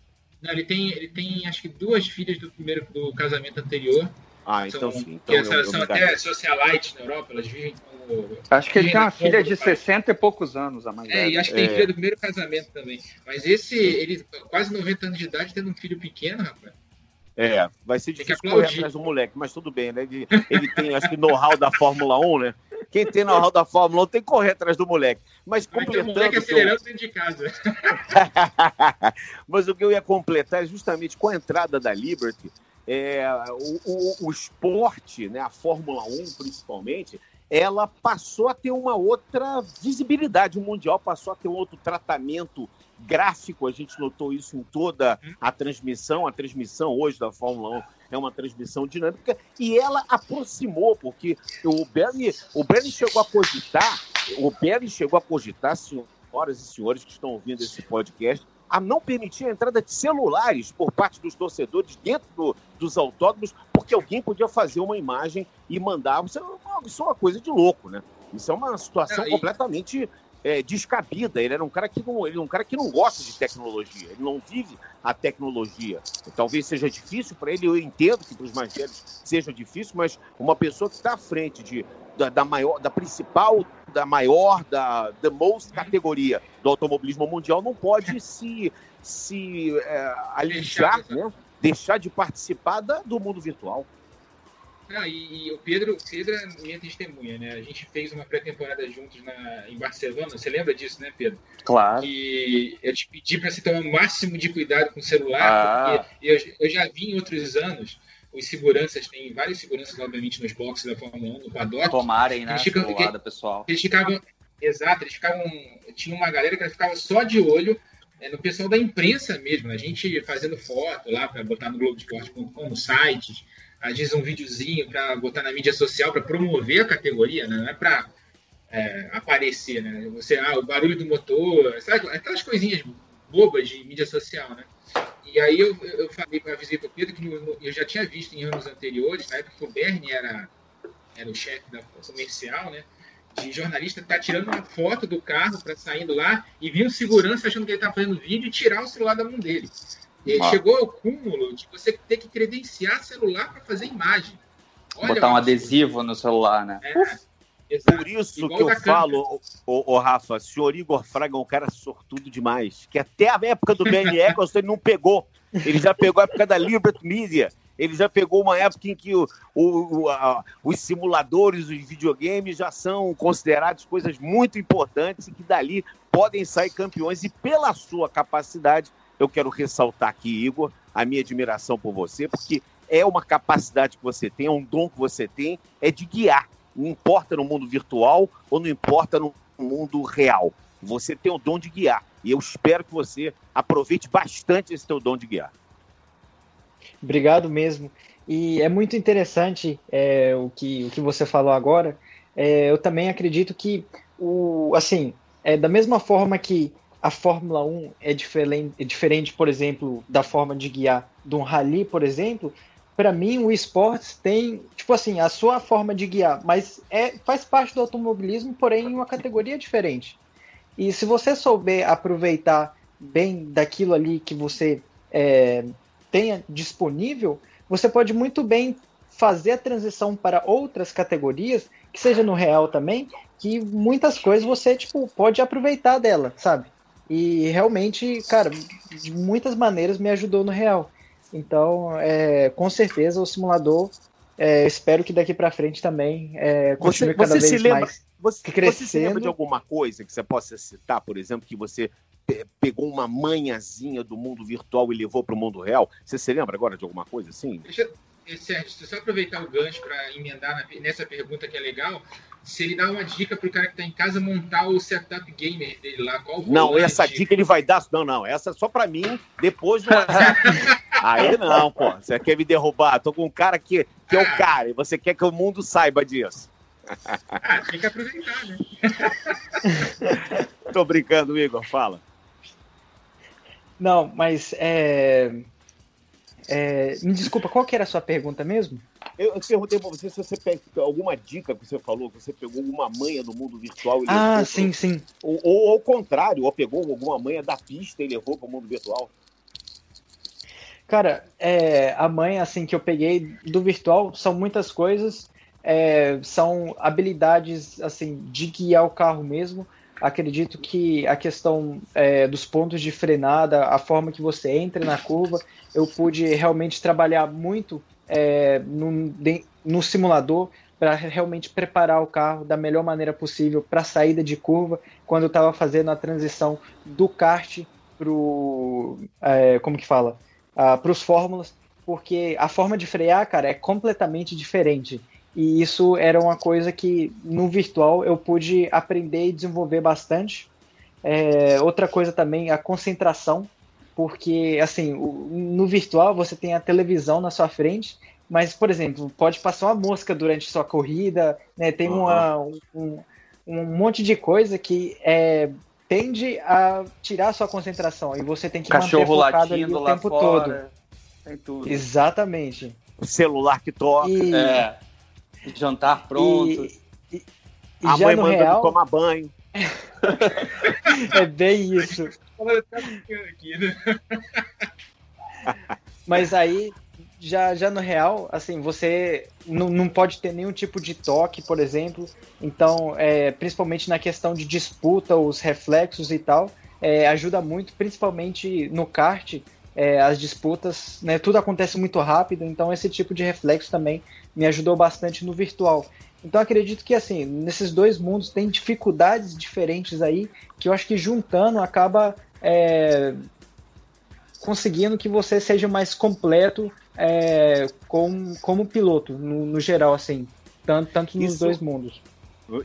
não, ele tem, ele tem, acho que duas filhas do primeiro do casamento anterior. Ah, então são, sim. Então eu, são eu até socialites na Europa, elas vivem Acho que ele tem uma filha de 60 e poucos anos, a mais É, e acho que tem é. filha do primeiro casamento também. Mas esse, ele, quase 90 anos de idade, tendo um filho pequeno, rapaz. É, vai ser difícil correr atrás do moleque, mas tudo bem, né? Ele, ele tem, acho que, know-how da Fórmula 1, né? Quem tem know-how da Fórmula 1 tem que correr atrás do moleque. Mas completando. o moleque acelerando eu... dentro de casa. mas o que eu ia completar é justamente com a entrada da Liberty, é, o, o, o esporte, né, a Fórmula 1 principalmente, ela passou a ter uma outra visibilidade mundial, passou a ter um outro tratamento gráfico. A gente notou isso em toda a transmissão. A transmissão hoje da Fórmula 1 é uma transmissão dinâmica e ela aproximou, porque o Bernie, o Bernie chegou a cogitar, o Bernie chegou a cogitar, senhoras e senhores que estão ouvindo esse podcast, a não permitir a entrada de celulares por parte dos torcedores dentro do, dos autódromos, porque alguém podia fazer uma imagem e mandar. Isso é uma, isso é uma coisa de louco, né? Isso é uma situação é, e... completamente é, descabida. Ele era um cara que não, ele é um cara que não gosta de tecnologia. Ele não vive a tecnologia. Talvez seja difícil para ele. Eu entendo que para os mais velhos seja difícil, mas uma pessoa que está à frente de da, da, maior, da principal, da maior, da the most categoria do automobilismo mundial não pode se, se é, alijar, deixar, né? deixar de participar da, do mundo virtual. Ah, e, e, o Pedro, Pedro é minha testemunha, né? A gente fez uma pré-temporada juntos na, em Barcelona. Você lembra disso, né, Pedro? Claro. E eu te pedi para você tomar o máximo de cuidado com o celular, ah. porque eu, eu já vi em outros anos os seguranças, tem vários seguranças, obviamente, nos boxes da Fórmula 1, no paddock. Tomarem, né? Eles ficam, que, pessoal. Eles ficavam, exato, eles ficavam, tinha uma galera que ficava só de olho é no pessoal da imprensa mesmo, a gente fazendo foto lá para botar no Globoesporte.com, no site, às vezes um videozinho para botar na mídia social para promover a categoria, né? não é para é, aparecer, né? Você, ah, o barulho do motor, sabe? aquelas coisinhas bobas de mídia social, né? E aí eu, eu falei, para avisei para o Pedro que no, no, eu já tinha visto em anos anteriores, na época que o Bernie era, era o chefe da comercial, né? de jornalista tá tirando uma foto do carro para saindo lá e vir um segurança achando que ele tá fazendo vídeo e tirar o celular da mão dele. Ah. Chegou ao cúmulo de você ter que credenciar celular para fazer imagem. Olha Botar um adesivo no celular, né? É, Por isso Igual que eu falo, o, o, Rafa, o senhor Igor Fraga é um cara sortudo demais. Que até a época do BN Eccleston ele não pegou. Ele já pegou a época da Liberty Media. Ele já pegou uma época em que o, o, a, os simuladores, os videogames já são considerados coisas muito importantes e que dali podem sair campeões. E pela sua capacidade, eu quero ressaltar aqui, Igor, a minha admiração por você, porque é uma capacidade que você tem, é um dom que você tem, é de guiar. Não importa no mundo virtual ou não importa no mundo real. Você tem o dom de guiar. E eu espero que você aproveite bastante esse teu dom de guiar. Obrigado mesmo. E é muito interessante é, o, que, o que você falou agora. É, eu também acredito que, o, assim, é, da mesma forma que a Fórmula 1 é diferente, é diferente, por exemplo, da forma de guiar de um rally, por exemplo, para mim o esportes tem, tipo assim, a sua forma de guiar, mas é, faz parte do automobilismo, porém em uma categoria diferente. E se você souber aproveitar bem daquilo ali que você é, tenha disponível, você pode muito bem fazer a transição para outras categorias, que seja no real também, que muitas coisas você tipo pode aproveitar dela, sabe? E realmente, cara, de muitas maneiras me ajudou no real. Então, é, com certeza o simulador, é, espero que daqui para frente também é, continue você, cada você vez lembra, mais você, crescendo. Você se lembra de alguma coisa que você possa citar, por exemplo, que você pegou uma manhãzinha do mundo virtual e levou para o mundo real? Você se lembra agora de alguma coisa assim? Deixa, Sérgio, só aproveitar o gancho para emendar na, nessa pergunta que é legal. Se ele dá uma dica para o cara que está em casa montar o setup gamer dele lá, qual Não, essa dica ele vai dar. Não, não, essa é só para mim depois do Aí não, pô. Você quer me derrubar? Tô com um cara que, que é o ah. cara e você quer que o mundo saiba disso. Ah, tem que aproveitar, né? Tô brincando, Igor, fala. Não, mas é... é... me desculpa, qual que era a sua pergunta mesmo? Eu, eu perguntei para você se você pegou alguma dica que você falou, que você pegou alguma manha do mundo virtual e Ah, levou sim, pro... sim. Ou, ou ao contrário, ou pegou alguma manha da pista e levou para o mundo virtual. Cara, é, a manha assim que eu peguei do virtual são muitas coisas, é, são habilidades assim de guiar o carro mesmo, acredito que a questão é, dos pontos de frenada, a forma que você entra na curva, eu pude realmente trabalhar muito é, no, no simulador para realmente preparar o carro da melhor maneira possível para a saída de curva, quando eu estava fazendo a transição do kart para. É, como que fala? Ah, para os fórmulas, porque a forma de frear, cara, é completamente diferente. E isso era uma coisa que no virtual eu pude aprender e desenvolver bastante. É, outra coisa também, a concentração, porque assim, no virtual você tem a televisão na sua frente, mas, por exemplo, pode passar uma mosca durante sua corrida, né? tem uhum. uma, um, um monte de coisa que é, tende a tirar a sua concentração e você tem que Cachorro manter focado ali o tempo fora, todo. Tem tudo. Exatamente. O celular que toca. E... É Jantar pronto. E, e, e a mãe mandando real... tomar banho. é bem isso. Mas aí, já, já no real, assim, você não, não pode ter nenhum tipo de toque, por exemplo. Então, é, principalmente na questão de disputa, os reflexos e tal, é, ajuda muito, principalmente no kart, é, as disputas, né, tudo acontece muito rápido, então esse tipo de reflexo também me ajudou bastante no virtual. Então acredito que assim, nesses dois mundos tem dificuldades diferentes aí, que eu acho que juntando acaba é, conseguindo que você seja mais completo é, com, como piloto, no, no, geral, assim, tanto, tanto nos Isso... dois mundos.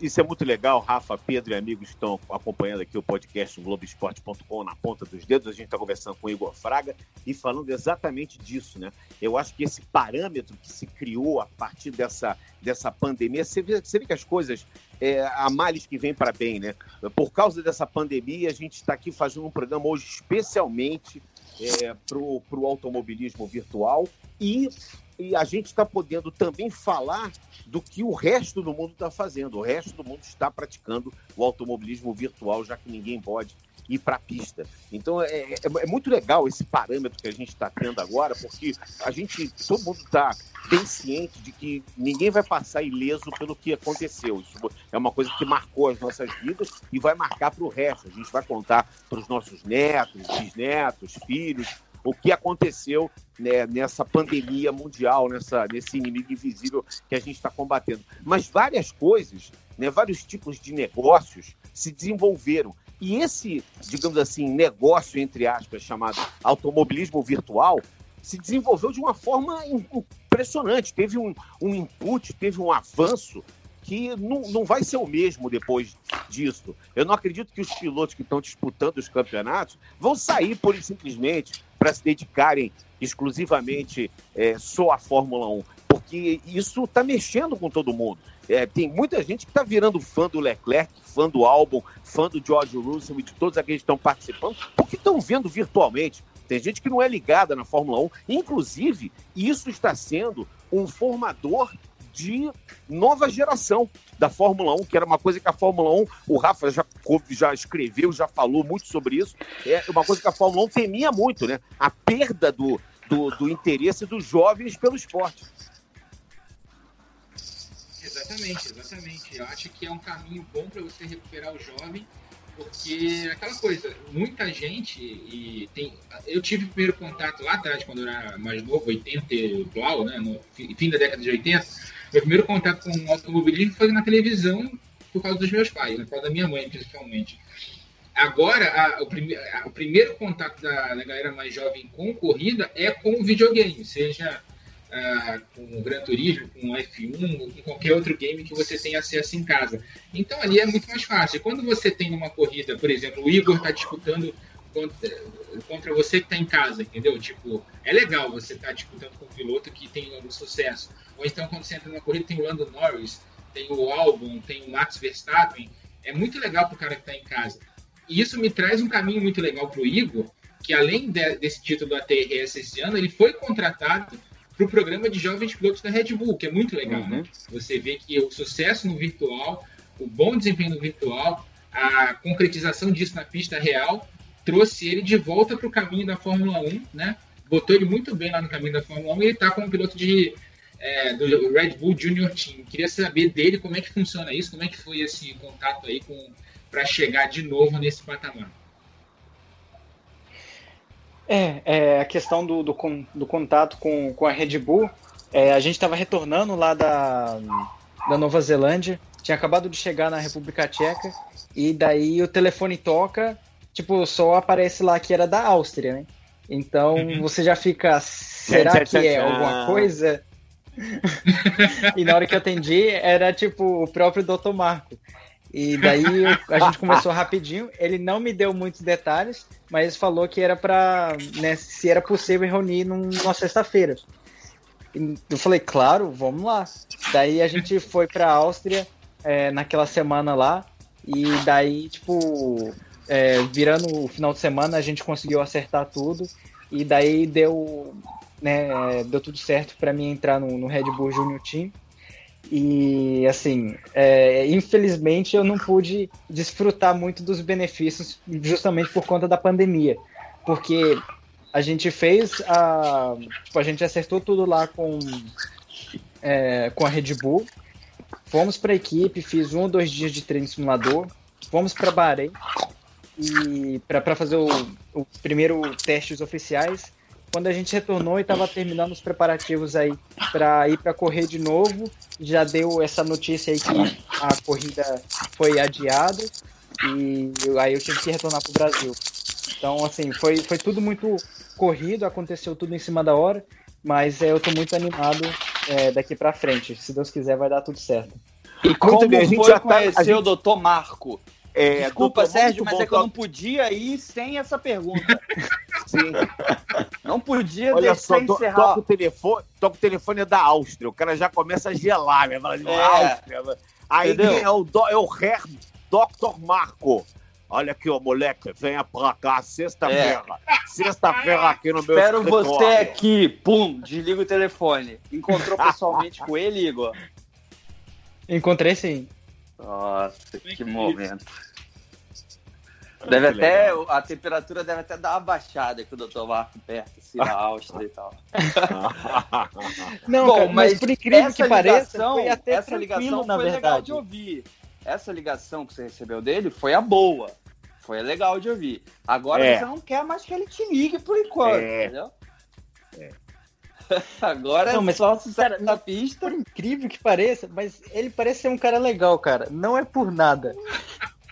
Isso é muito legal. Rafa, Pedro e amigos estão acompanhando aqui o podcast Globoesporte.com na ponta dos dedos. A gente está conversando com o Igor Fraga e falando exatamente disso, né? Eu acho que esse parâmetro que se criou a partir dessa, dessa pandemia, você vê, você vê que as coisas, é, há males que vêm para bem, né? Por causa dessa pandemia, a gente está aqui fazendo um programa hoje especialmente é, para o automobilismo virtual e e a gente está podendo também falar do que o resto do mundo está fazendo. O resto do mundo está praticando o automobilismo virtual, já que ninguém pode ir para a pista. Então é, é, é, muito legal esse parâmetro que a gente está tendo agora, porque a gente, todo mundo está bem ciente de que ninguém vai passar ileso pelo que aconteceu. Isso é uma coisa que marcou as nossas vidas e vai marcar para o resto. A gente vai contar para os nossos netos, bisnetos, filhos, o que aconteceu né, nessa pandemia mundial, nessa, nesse inimigo invisível que a gente está combatendo. Mas várias coisas, né, vários tipos de negócios se desenvolveram. E esse, digamos assim, negócio, entre aspas, chamado automobilismo virtual, se desenvolveu de uma forma impressionante. Teve um, um input, teve um avanço que não, não vai ser o mesmo depois disso. Eu não acredito que os pilotos que estão disputando os campeonatos vão sair por simplesmente para se dedicarem exclusivamente é, só à Fórmula 1, porque isso está mexendo com todo mundo. É, tem muita gente que está virando fã do Leclerc, fã do álbum, fã do George Russell e de todos aqueles que estão participando, porque estão vendo virtualmente. Tem gente que não é ligada na Fórmula 1. Inclusive, isso está sendo um formador de nova geração da Fórmula 1, que era uma coisa que a Fórmula 1, o Rafa já, já escreveu, já falou muito sobre isso, é uma coisa que a Fórmula 1 temia muito, né? A perda do, do, do interesse dos jovens pelo esporte. Exatamente, exatamente. Eu acho que é um caminho bom para você recuperar o jovem, porque aquela coisa, muita gente e tem. Eu tive o primeiro contato lá atrás, quando eu era mais novo, 80 igual, né? No fim da década de 80 meu primeiro contato com o automobilismo foi na televisão por causa dos meus pais, né, por causa da minha mãe, principalmente. Agora, a, o, prime, a, o, primeiro contato da, da, galera mais jovem com corrida é com videogame, seja uh, com o Gran Turismo, com o F1 ou com qualquer outro game que você tenha acesso em casa. Então ali é muito mais fácil. Quando você tem uma corrida, por exemplo, o Igor está disputando contra, contra você que está em casa, entendeu? Tipo, é legal você estar tá disputando com um piloto que tem algum sucesso. Ou então, quando você entra numa corrida, tem o Lando Norris, tem o Albon, tem o Max Verstappen. É muito legal para o cara que está em casa. E isso me traz um caminho muito legal para o Igor, que além de, desse título do ATRS esse ano, ele foi contratado para o programa de jovens pilotos da Red Bull, que é muito legal, uhum. né? Você vê que o sucesso no virtual, o bom desempenho no virtual, a concretização disso na pista real, trouxe ele de volta para o caminho da Fórmula 1, né? Botou ele muito bem lá no caminho da Fórmula 1 e ele está como piloto de é, do Red Bull Junior Team. Queria saber dele como é que funciona isso, como é que foi esse contato aí para chegar de novo nesse patamar. É, é a questão do, do, do, contato com, com a Red Bull. É, a gente estava retornando lá da, da Nova Zelândia, tinha acabado de chegar na República Tcheca, e daí o telefone toca, tipo, só aparece lá que era da Áustria, né? Então uhum. você já fica, será que é alguma coisa? e na hora que eu atendi, era tipo o próprio Dr. Marco. E daí a gente começou rapidinho. Ele não me deu muitos detalhes, mas falou que era para, né, se era possível reunir numa sexta-feira. Eu falei, claro, vamos lá. Daí a gente foi para Áustria é, naquela semana lá. E daí, tipo, é, virando o final de semana, a gente conseguiu acertar tudo. E daí deu né, deu tudo certo para mim entrar no, no, Red Bull Junior Team. E assim, é, infelizmente eu não pude desfrutar muito dos benefícios justamente por conta da pandemia, porque a gente fez a, tipo, a gente acertou tudo lá com é, com a Red Bull, fomos para a equipe, fiz um ou dois dias de treino simulador, fomos para Bahrein e para fazer o, o primeiro testes oficiais quando a gente retornou e estava terminando os preparativos aí para ir para correr de novo, já deu essa notícia aí que a corrida foi adiada e aí eu tive que retornar para o Brasil. Então, assim, foi, foi tudo muito corrido, aconteceu tudo em cima da hora, mas é, eu estou muito animado é, daqui para frente. Se Deus quiser, vai dar tudo certo. E como bem, a gente já conhecer tá, gente... o doutor Marco? É, Desculpa, Sérgio, mas é que eu não podia ir sem essa pergunta. Sim. Não podia Olha só, encerrar. Toca o, telefone, toca o telefone da Áustria. O cara já começa a gelar, né? Fala, é. Áustria. Né? Aí é o, do, é o Herr Dr. Marco. Olha aqui, ó, moleque, venha pra cá sexta-feira. É. Sexta-feira aqui no meu Espero escritório. você aqui. Pum, desliga o telefone. Encontrou pessoalmente com ele, Igor? Encontrei sim. Nossa, que momento. Deve até, a temperatura deve até dar uma baixada com o Dr. Marco perto, assim, na Áustria e tal. Não, Bom, cara, mas, mas por incrível que pareça, foi até essa ligação na foi verdade. legal de ouvir. Essa ligação que você recebeu dele foi a boa. Foi legal de ouvir. Agora é. você não quer mais que ele te ligue por enquanto, é. entendeu? É. Agora não, mas, só cara, na pista. Por incrível que pareça, mas ele parece ser um cara legal, cara. Não é por nada.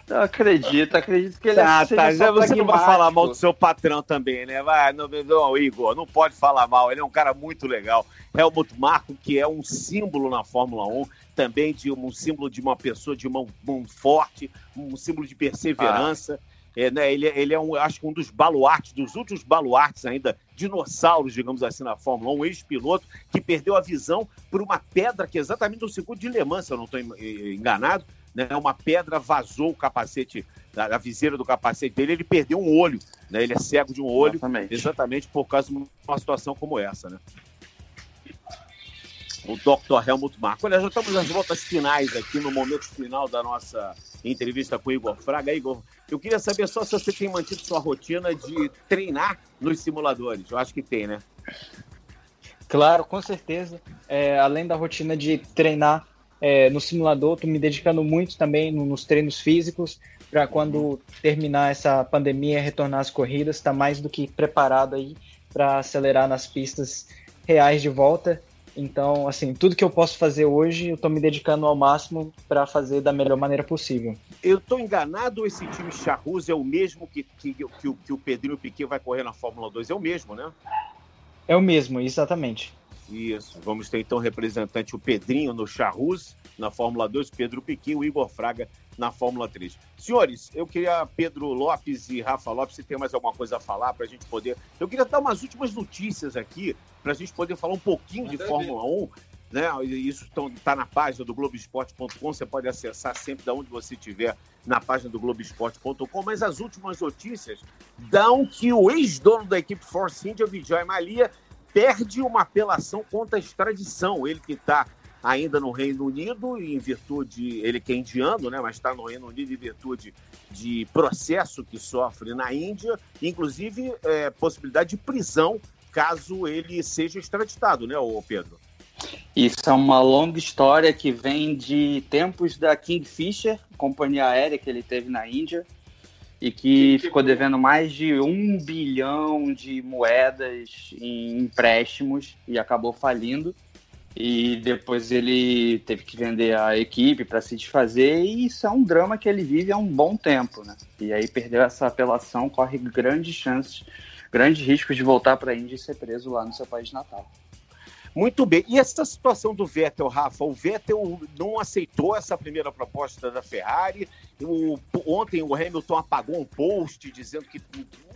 Eu acredito, acredito que ele ah, é tá, já Você não vai falar mal do seu patrão também, né? Vai, não, não, Igor, não pode falar mal. Ele é um cara muito legal. Helmut Marko, que é um símbolo na Fórmula 1, também de um, um símbolo de uma pessoa de mão, mão forte, um símbolo de perseverança. Ah. É, né, ele, ele é, um, acho que um dos baluartes, dos últimos baluartes ainda, dinossauros, digamos assim, na Fórmula 1, um ex-piloto que perdeu a visão por uma pedra que é exatamente no segundo de Le Mans, se eu não estou enganado, né, uma pedra vazou o capacete, a, a viseira do capacete dele, ele perdeu um olho, né, ele é cego de um olho, exatamente, exatamente por causa de uma situação como essa, né? O Dr. Helmut Marko. Olha, já estamos nas voltas finais aqui, no momento final da nossa entrevista com o Igor Fraga. Igor, eu queria saber só se você tem mantido sua rotina de treinar nos simuladores. Eu acho que tem, né? Claro, com certeza. É, além da rotina de treinar é, no simulador, estou me dedicando muito também nos treinos físicos para quando terminar essa pandemia retornar às corridas, está mais do que preparado aí para acelerar nas pistas reais de volta. Então, assim, tudo que eu posso fazer hoje, eu estou me dedicando ao máximo para fazer da melhor maneira possível. Eu estou enganado esse time Charruz é o mesmo que, que, que, que o Pedrinho Piquet vai correr na Fórmula 2? É o mesmo, né? É o mesmo, exatamente. Isso. Vamos ter então representante o Pedrinho no Charruz, na Fórmula 2, Pedro Piquet, o Igor Fraga na Fórmula 3. Senhores, eu queria, Pedro Lopes e Rafa Lopes, se tem mais alguma coisa a falar para a gente poder. Eu queria dar umas últimas notícias aqui, para a gente poder falar um pouquinho de Fórmula 1. Né? Isso está na página do Globoesporte.com, você pode acessar sempre de onde você estiver na página do Globoesporte.com, mas as últimas notícias dão que o ex-dono da equipe Force India, Vijay Malia, perde uma apelação contra a extradição. Ele que está ainda no Reino Unido, em virtude, ele que é indiano, né, mas está no Reino Unido em virtude de processo que sofre na Índia, inclusive é, possibilidade de prisão caso ele seja extraditado, né, Pedro? Isso é uma longa história que vem de tempos da Kingfisher, companhia aérea que ele teve na Índia, e que ficou devendo mais de um bilhão de moedas em empréstimos e acabou falindo. E depois ele teve que vender a equipe para se desfazer, e isso é um drama que ele vive há um bom tempo, né? E aí perdeu essa apelação, corre grandes chances, grandes riscos de voltar para a Índia e ser preso lá no seu país natal. Muito bem. E essa situação do Vettel, Rafa? O Vettel não aceitou essa primeira proposta da Ferrari. O, ontem o Hamilton apagou um post dizendo que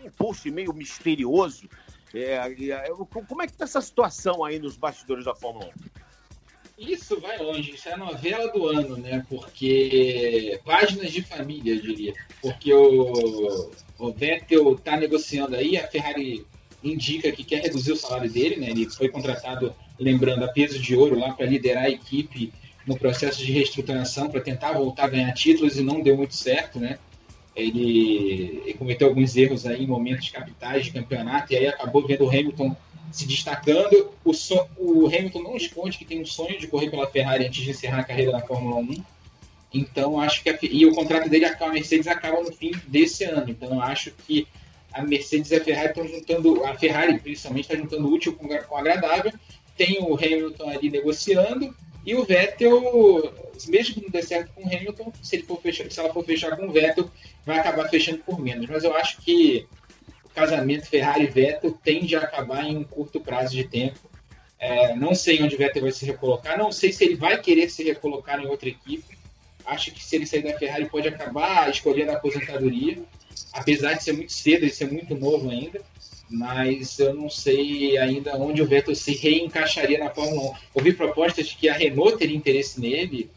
um post meio misterioso. É, é, como é que está essa situação aí nos bastidores da Fórmula 1? Isso vai longe, isso é a novela do ano, né? Porque páginas de família, eu diria. Porque o, o Vettel está negociando aí, a Ferrari indica que quer reduzir o salário dele, né? Ele foi contratado lembrando, a peso de ouro lá para liderar a equipe no processo de reestruturação para tentar voltar a ganhar títulos e não deu muito certo, né? Ele, ele, cometeu alguns erros aí em momentos capitais de campeonato e aí acabou vendo o Hamilton se destacando. O, so, o Hamilton não esconde que tem um sonho de correr pela Ferrari antes de encerrar a carreira na Fórmula 1. Então acho que a, e o contrato dele com a Mercedes acaba no fim desse ano. Então acho que a Mercedes e a Ferrari estão juntando, a Ferrari principalmente está juntando útil com, com agradável tem o Hamilton ali negociando e o Vettel, mesmo que não dê certo com o Hamilton, se, ele for fechar, se ela for fechar com o Vettel, vai acabar fechando por menos. Mas eu acho que o casamento Ferrari-Vettel tende a acabar em um curto prazo de tempo. É, não sei onde o Vettel vai se recolocar, não sei se ele vai querer se recolocar em outra equipe. Acho que se ele sair da Ferrari pode acabar escolhendo a aposentadoria, apesar de ser muito cedo e ser muito novo ainda. Mas eu não sei ainda onde o Vettel se reencaixaria na Fórmula 1. Ouvi propostas de que a Renault teria interesse nele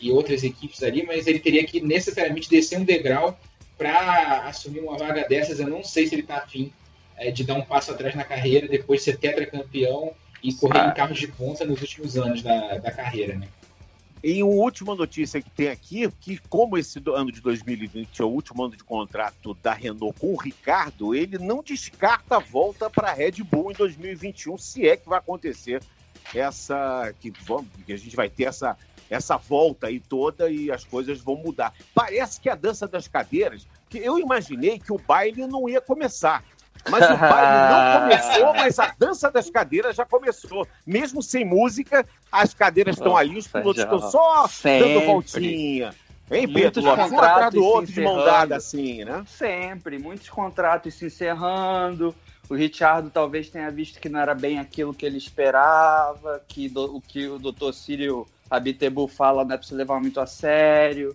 e outras equipes ali, mas ele teria que necessariamente descer um degrau para assumir uma vaga dessas. Eu não sei se ele está afim é, de dar um passo atrás na carreira, depois de ser tetracampeão e correr ah. em carros de ponta nos últimos anos da, da carreira, né? E uma última notícia que tem aqui, que como esse ano de 2020 é o último ano de contrato da Renault com o Ricardo, ele não descarta a volta para a Red Bull em 2021, se é que vai acontecer essa que, vamos, que a gente vai ter essa essa volta aí toda e as coisas vão mudar. Parece que a dança das cadeiras, que eu imaginei que o baile não ia começar. Mas o baile não começou, mas a dança das cadeiras já começou. Mesmo sem música, as cadeiras estão ali, os pilotos estão só Sempre. dando voltinha. Hein, Pedro? Um atrás do outro de mão dada, assim, né? Sempre, muitos contratos se encerrando. O Richard talvez tenha visto que não era bem aquilo que ele esperava, que do, o que o Dr. Círio Abitebu fala não é para se levar muito a sério.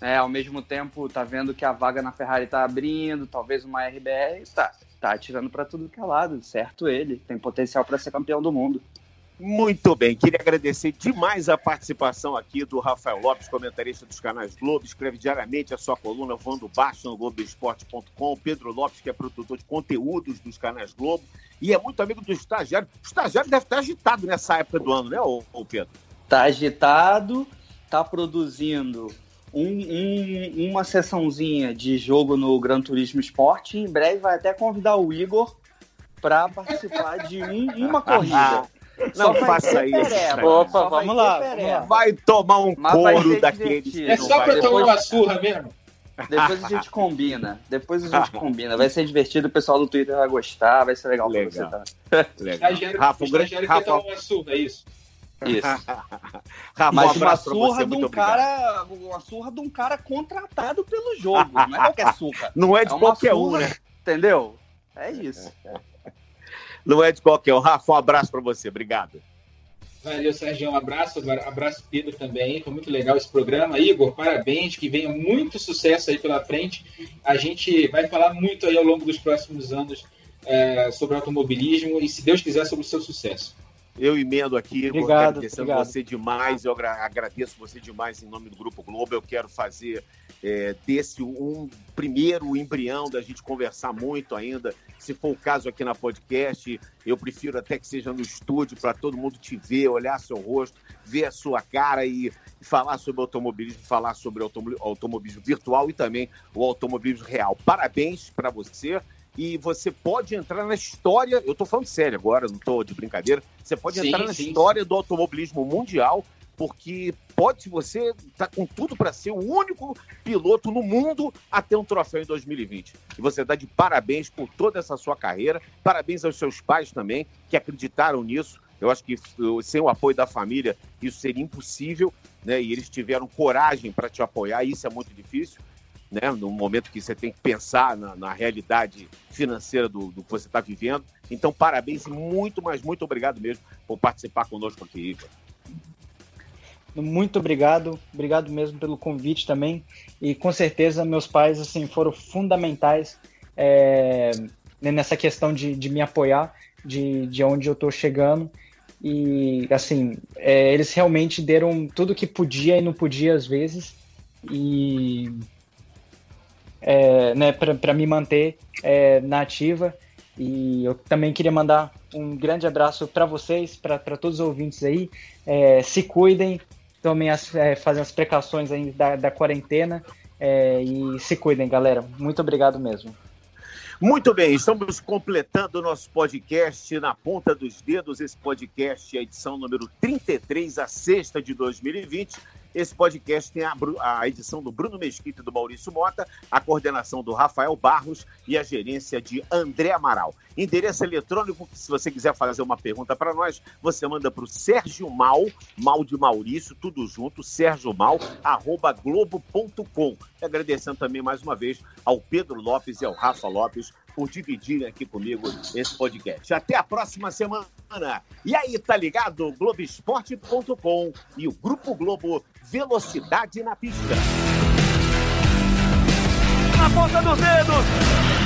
É, ao mesmo tempo, tá vendo que a vaga na Ferrari tá abrindo, talvez uma RBR, tá, tá atirando para tudo que é lado, certo ele, tem potencial para ser campeão do mundo. Muito bem, queria agradecer demais a participação aqui do Rafael Lopes, comentarista dos canais Globo, escreve diariamente a sua coluna voando baixo no Globoesporte.com, Pedro Lopes, que é produtor de conteúdos dos canais Globo, e é muito amigo do estagiário. O estagiário deve estar agitado nessa época do ano, né, ô, ô Pedro? Tá agitado, tá produzindo um, um, uma sessãozinha de jogo no Gran Turismo Esporte. Em breve vai até convidar o Igor para participar de um, uma corrida. Não faça isso. Opa, vamos lá, vamos lá, Vai tomar um Mas couro daqueles. É só para tomar uma surra mesmo. Depois a gente combina. Depois a gente combina. Vai ser divertido, o pessoal do Twitter vai gostar, vai ser legal, legal. pra você tá. Legal. Rafa, o grande Rafa, uma surra, é isso. Isso. Rafa, Mas um uma surra de um cara, uma surra de um cara contratado pelo jogo, não é qualquer surra. Não é de é qualquer surra, um, né? Entendeu? É isso. Não é de qualquer um. Rafa, um abraço para você. Obrigado. Valeu, Sérgio. Um abraço. Abraço, Pedro, também. Foi muito legal esse programa. Igor, parabéns. Que venha muito sucesso aí pela frente. A gente vai falar muito aí ao longo dos próximos anos é, sobre automobilismo e, se Deus quiser, sobre o seu sucesso. Eu emendo aqui, obrigado, agradecendo obrigado. você demais, eu agradeço você demais em nome do Grupo Globo. Eu quero fazer é, desse um primeiro embrião da gente conversar muito ainda. Se for o caso aqui na podcast, eu prefiro até que seja no estúdio para todo mundo te ver, olhar seu rosto, ver a sua cara e, falar sobre automobilismo, falar sobre automobilismo virtual e também o automobilismo real. Parabéns para você e você pode entrar na história. Eu estou falando sério agora, não estou de brincadeira. Você pode sim, entrar na sim, história sim. do automobilismo mundial, porque pode você tá com tudo para ser o único piloto no mundo a ter um troféu em 2020. E você dá de parabéns por toda essa sua carreira. Parabéns aos seus pais também, que acreditaram nisso. Eu acho que sem o apoio da família isso seria impossível, né? E eles tiveram coragem para te apoiar. Isso é muito difícil né? No momento que você tem que pensar na, na realidade financeira do, do que você está vivendo. Então, parabéns e muito, mas muito obrigado mesmo por participar conosco aqui, Igor. Muito obrigado, obrigado mesmo pelo convite também. E com certeza meus pais assim foram fundamentais é, nessa questão de, de me apoiar, de, de onde eu estou chegando. E assim, é, eles realmente deram tudo que podia e não podia às vezes. E é, né, para me manter é, na ativa. E eu também queria mandar um grande abraço para vocês, para todos os ouvintes aí. É, se cuidem, tomem as, é, fazem as precauções aí da, da quarentena é, e se cuidem, galera. Muito obrigado mesmo. Muito bem, estamos completando o nosso podcast na ponta dos dedos. Esse podcast é a edição número 33, a sexta de 2020. Esse podcast tem a, a, edição do Bruno Mesquita e do Maurício Mota, a coordenação do Rafael Barros e a gerência de André Amaral. Endereço eletrônico, se você quiser fazer uma pergunta para nós, você manda para o Sérgio Mal, Mal de Maurício, tudo junto, Sérgio Mal, arroba globo.com. Agradecendo também mais uma vez ao Pedro Lopes e ao Rafa Lopes por dividirem aqui comigo esse podcast. Até a próxima semana. E aí, tá ligado? Globoesporte.com e o Grupo Globo Velocidade na Pista. Na ponta dos dedos!